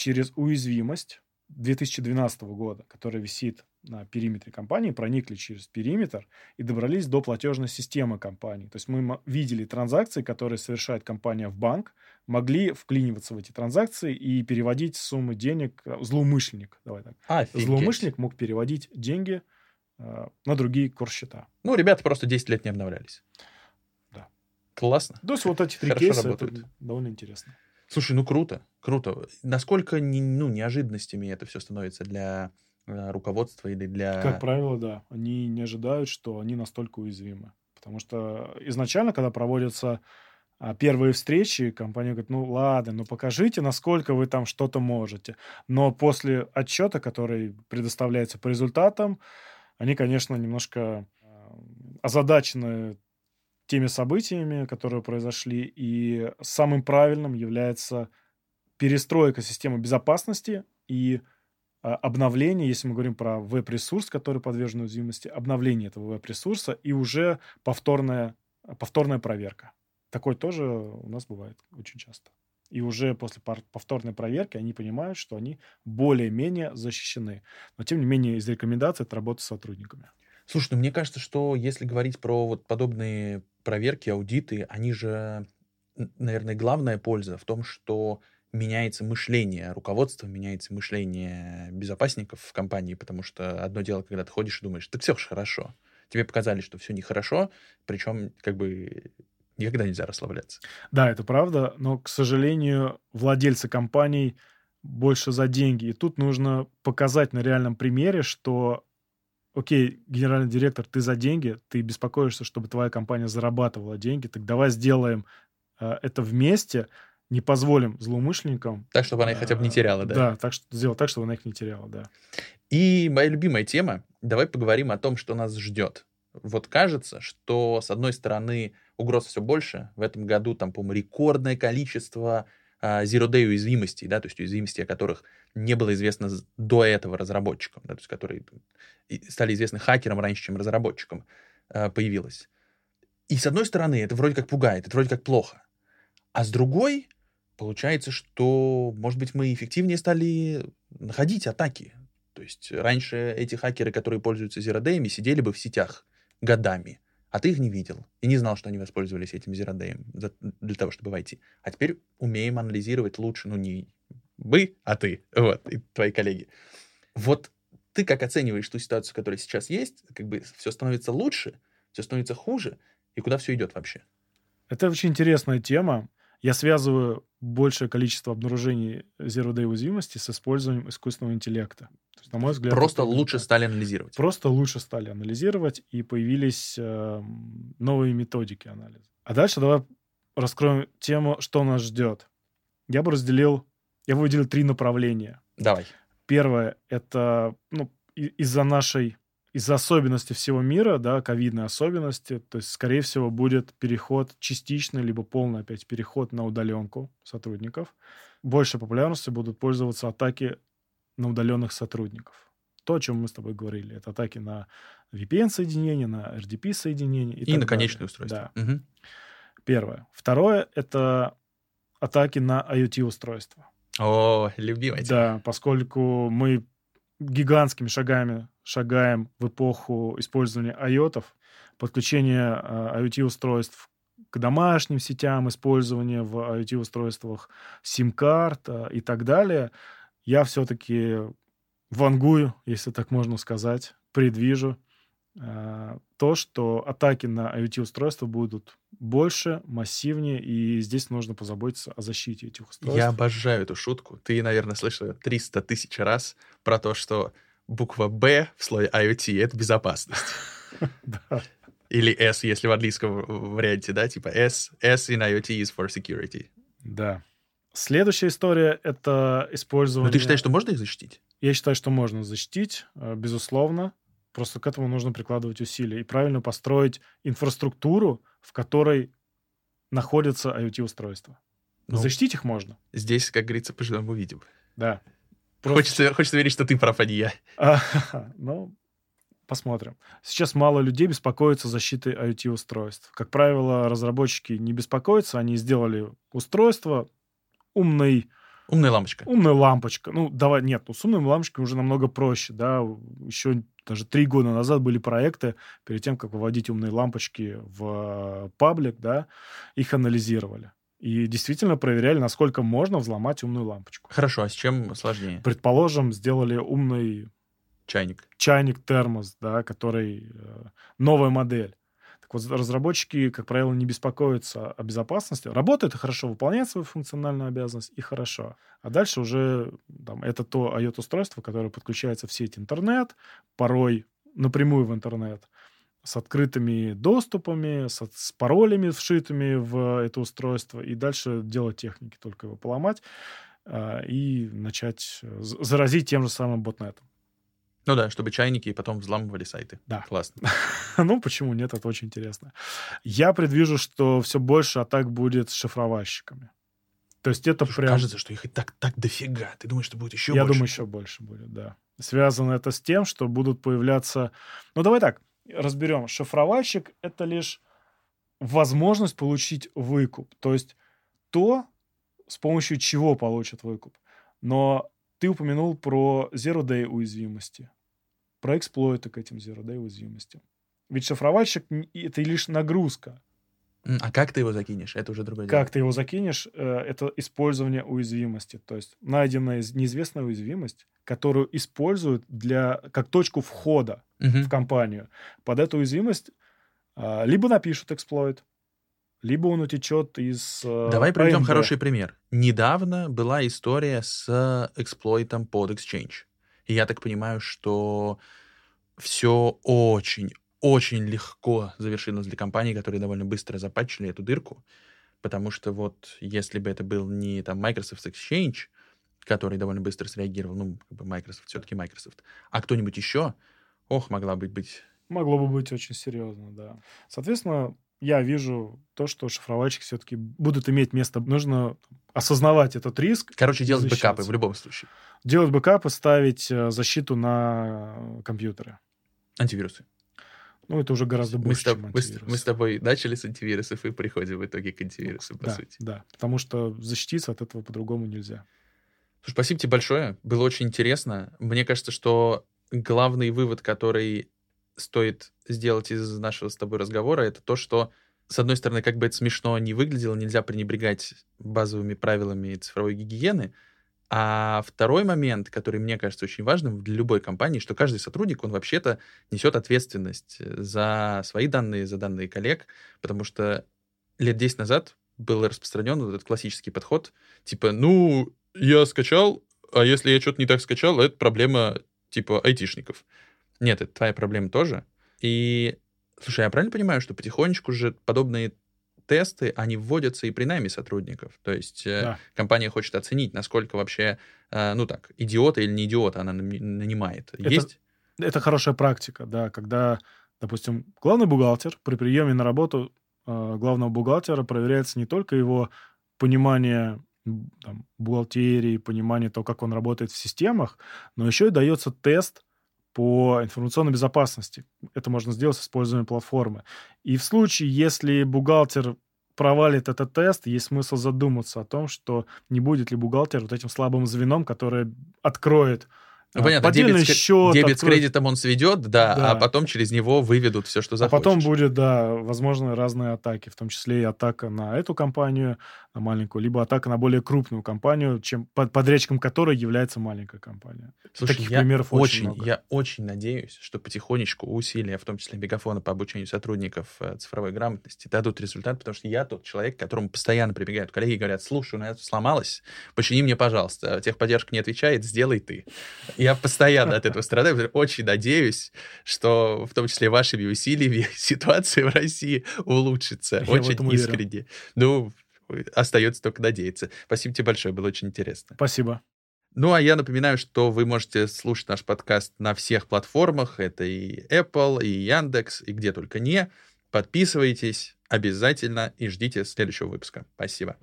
через уязвимость 2012 года, которая висит на периметре компании, проникли через периметр и добрались до платежной системы компании. То есть мы видели транзакции, которые совершает компания в банк, могли вклиниваться в эти транзакции и переводить суммы денег. э, Злоумышленник, давай так. Офигеть. Злоумышленник мог переводить деньги э, на другие корсчета. Ну, ребята просто 10 лет не обновлялись. Да. Классно. То есть вот эти три Хорошо кейса, работают. это довольно интересно. Слушай, ну круто, круто. Насколько не- ну, неожиданностями это все становится для э, руководства или для... Как правило, да. Они не ожидают, что они настолько уязвимы. Потому что изначально, когда проводятся а, первые встречи, компания говорит, ну ладно, ну покажите, насколько вы там что-то можете. Но после отчета, который предоставляется по результатам, они, конечно, немножко а, озадачены теми событиями, которые произошли, и самым правильным является перестройка системы безопасности и а, обновление, если мы говорим про веб-ресурс, который подвержен уязвимости, обновление этого веб-ресурса и уже повторная, повторная проверка. Такое тоже у нас бывает очень часто. И уже после повторной проверки они понимают, что они более-менее защищены. Но, тем не менее, из рекомендаций это работа с сотрудниками. Слушай, ну мне кажется, что если говорить про вот подобные проверки, аудиты, они же, наверное, главная польза в том, что меняется мышление руководства, меняется мышление безопасников в компании, потому что одно дело, когда ты ходишь и думаешь, так все же хорошо. Тебе показали, что все нехорошо, причем как бы никогда нельзя расслабляться. Да, это правда, но, к сожалению, владельцы компаний больше за деньги. И тут нужно показать на реальном примере, что окей, генеральный директор, ты за деньги, ты беспокоишься, чтобы твоя компания зарабатывала деньги, так давай сделаем э, это вместе, не позволим злоумышленникам... Так, чтобы она их хотя бы не э, теряла, да? Да, так, что, сделать так, чтобы она их не теряла, да. И моя любимая тема, давай поговорим о том, что нас ждет. Вот кажется, что, с одной стороны, угроз все больше. В этом году, там, по-моему, рекордное количество zero day уязвимостей, да, то есть уязвимостей, о которых не было известно до этого разработчикам, да, то есть которые стали известны хакерам раньше, чем разработчикам, а, появилось. И с одной стороны, это вроде как пугает, это вроде как плохо. А с другой, получается, что, может быть, мы эффективнее стали находить атаки. То есть раньше эти хакеры, которые пользуются Zero сидели бы в сетях годами а ты их не видел и не знал, что они воспользовались этим зеродеем для того, чтобы войти. А теперь умеем анализировать лучше, ну не вы, а ты, вот, и твои коллеги. Вот ты как оцениваешь ту ситуацию, которая сейчас есть, как бы все становится лучше, все становится хуже, и куда все идет вообще? Это очень интересная тема. Я связываю большее количество обнаружений Zero Day уязвимости с использованием искусственного интеллекта. То есть, на мой взгляд, просто лучше так. стали анализировать. Просто лучше стали анализировать, и появились э, новые методики анализа. А дальше давай раскроем тему, что нас ждет. Я бы разделил, я бы выделил три направления. Давай. Первое — это ну, из-за нашей из-за особенностей всего мира, да, ковидной особенности, то есть, скорее всего, будет переход частичный, либо полный опять переход на удаленку сотрудников. Большей популярностью будут пользоваться атаки на удаленных сотрудников. То, о чем мы с тобой говорили, это атаки на VPN-соединение, на RDP-соединение. И, и на конечные устройства. Да. Угу. Первое. Второе — это атаки на IoT-устройства. О, любимая тема. Да, поскольку мы гигантскими шагами шагаем в эпоху использования IOT, подключение IoT-устройств к домашним сетям, использование в IoT-устройствах сим-карт а, и так далее, я все-таки вангую, если так можно сказать, предвижу то, что атаки на IoT-устройства будут больше, массивнее, и здесь нужно позаботиться о защите этих устройств. Я обожаю эту шутку. Ты, наверное, слышал 300 тысяч раз про то, что буква «Б» в слове IoT — это безопасность. Или S, если в английском варианте, да, типа S, S in IoT is for security. Да. Следующая история — это использование... Но ты считаешь, что можно их защитить? Я считаю, что можно защитить, э, безусловно. Просто к этому нужно прикладывать усилия и правильно построить инфраструктуру, в которой находятся IoT-устройства. Ну, Защитить их можно. Здесь, как говорится, поживем увидим. Да. Просто... Хочется, хочется верить, что ты прав, а не я. ну, посмотрим. Сейчас мало людей беспокоятся защитой IoT-устройств. Как правило, разработчики не беспокоятся, они сделали устройство умный Умная лампочка. Умная лампочка. Ну, давай, нет, ну, с умной лампочкой уже намного проще, да. Еще даже три года назад были проекты, перед тем, как выводить умные лампочки в паблик, да, их анализировали. И действительно проверяли, насколько можно взломать умную лампочку. Хорошо, а с чем сложнее? Предположим, сделали умный... Чайник. Чайник-термос, да, который... Э, новая модель. Так вот, разработчики, как правило, не беспокоятся о безопасности. Работает и хорошо, выполняет свою функциональную обязанность, и хорошо. А дальше уже там, это то IoT-устройство, которое подключается в сеть интернет, порой напрямую в интернет. с открытыми доступами, с, с паролями вшитыми в это устройство, и дальше дело техники, только его поломать э, и начать заразить тем же самым ботнетом. Ну да, чтобы чайники потом взламывали сайты. Да. Классно. ну, почему нет, это очень интересно. Я предвижу, что все больше атак будет с шифровальщиками. То есть это Слушай, прям... Кажется, что их и так, так дофига. Ты думаешь, что будет еще Я больше? думаю, еще больше будет, да. Связано это с тем, что будут появляться... Ну, давай так, разберем. Шифровальщик — это лишь возможность получить выкуп. То есть то, с помощью чего получат выкуп. Но ты упомянул про Zero Day уязвимости, про эксплойты к этим Zero Day уязвимостям. Ведь шифровальщик — это лишь нагрузка. А как ты его закинешь? Это уже другое дело. Как ты его закинешь, э, это использование уязвимости. То есть найденная неизвестная уязвимость, которую используют для, как точку входа Мгм. в компанию. Под эту уязвимость а, либо напишут эксплойт, либо он утечет из... э, Давай приведем хороший пример. Недавно была история с эксплойтом под Exchange. И я так понимаю, что все очень, очень легко завершилось для компаний, которые довольно быстро запатчили эту дырку. Потому что вот если бы это был не там Microsoft Exchange, который довольно быстро среагировал, ну, как бы Microsoft все-таки Microsoft, а кто-нибудь еще, ох, могла бы быть Могло бы быть очень серьезно, да. Соответственно, я вижу то, что шифровальщики все-таки будут иметь место. Нужно осознавать этот риск, Короче, делать бэкапы в любом случае. делать бэкапы, ставить э, защиту на компьютеры. Антивирусы. Ну, это уже гораздо Мы больше, с, тоб- чем мы с- антивирус. мы с тобой начали с антивирусов и приходим в итоге к антивирусу, по да, сути. да, потому что защититься от этого по-другому нельзя. Слушай, спасибо тебе большое. Было очень интересно. Мне кажется, что главный вывод, который стоит сделать из нашего с тобой разговора, это то, что, с одной стороны, как бы это смешно не выглядело, нельзя пренебрегать базовыми правилами цифровой гигиены, а второй момент, который мне кажется очень важным для любой компании, что каждый сотрудник, он вообще-то несет ответственность за свои данные, за данные коллег, потому что лет 10 назад был распространен вот этот классический подход, типа, ну, я скачал, а если я что-то не так скачал, это проблема типа айтишников. Нет, это твоя проблема тоже. И, слушай, я правильно понимаю, что потихонечку же подобные тесты, они вводятся и при найме сотрудников. То есть э, Да. компания хочет оценить, насколько вообще, э, ну так, идиота или не идиота она нанимает. Это- Есть? Это хорошая практика, да, когда, допустим, главный бухгалтер при приеме на работу э, главного бухгалтера проверяется не только его понимание там, бухгалтерии, понимание того, как он работает в системах, но еще и дается тест по информационной безопасности. Это можно сделать с использованием платформы. И в случае, если бухгалтер провалит этот тест, есть смысл задуматься о том, что не будет ли бухгалтер вот этим слабым звеном, которое откроет Ну, а, понятно, дебет, с, счет, дебет с откроет- кредитом он сведет, да, Да. а потом через него выведут все, что А захочешь. потом будет, да, возможно, разные атаки, в том числе и атака на эту компанию, на маленькую, либо атака на более крупную компанию, чем под, подрядчиком которой является маленькая компания. Слушай, Таких я примеров очень очень, много. я очень надеюсь, что потихонечку усилия, в том числе Мегафона по обучению сотрудников э, цифровой грамотности, дадут результат, потому что я тот человек, к которому постоянно прибегают коллеги и говорят, слушай, у нас сломалось, почини мне, пожалуйста. Техподдержка не отвечает, сделай ты. Я постоянно от этого страдаю, очень надеюсь, что в том числе вашими усилиями ситуация в России улучшится. Я очень искренне. Ну, остается только надеяться. Спасибо тебе большое, было очень интересно. Спасибо. Ну, а я напоминаю, что вы можете слушать наш подкаст на всех платформах. Это и Apple, и Яндекс, и где только не. Подписывайтесь обязательно и ждите следующего выпуска. Спасибо.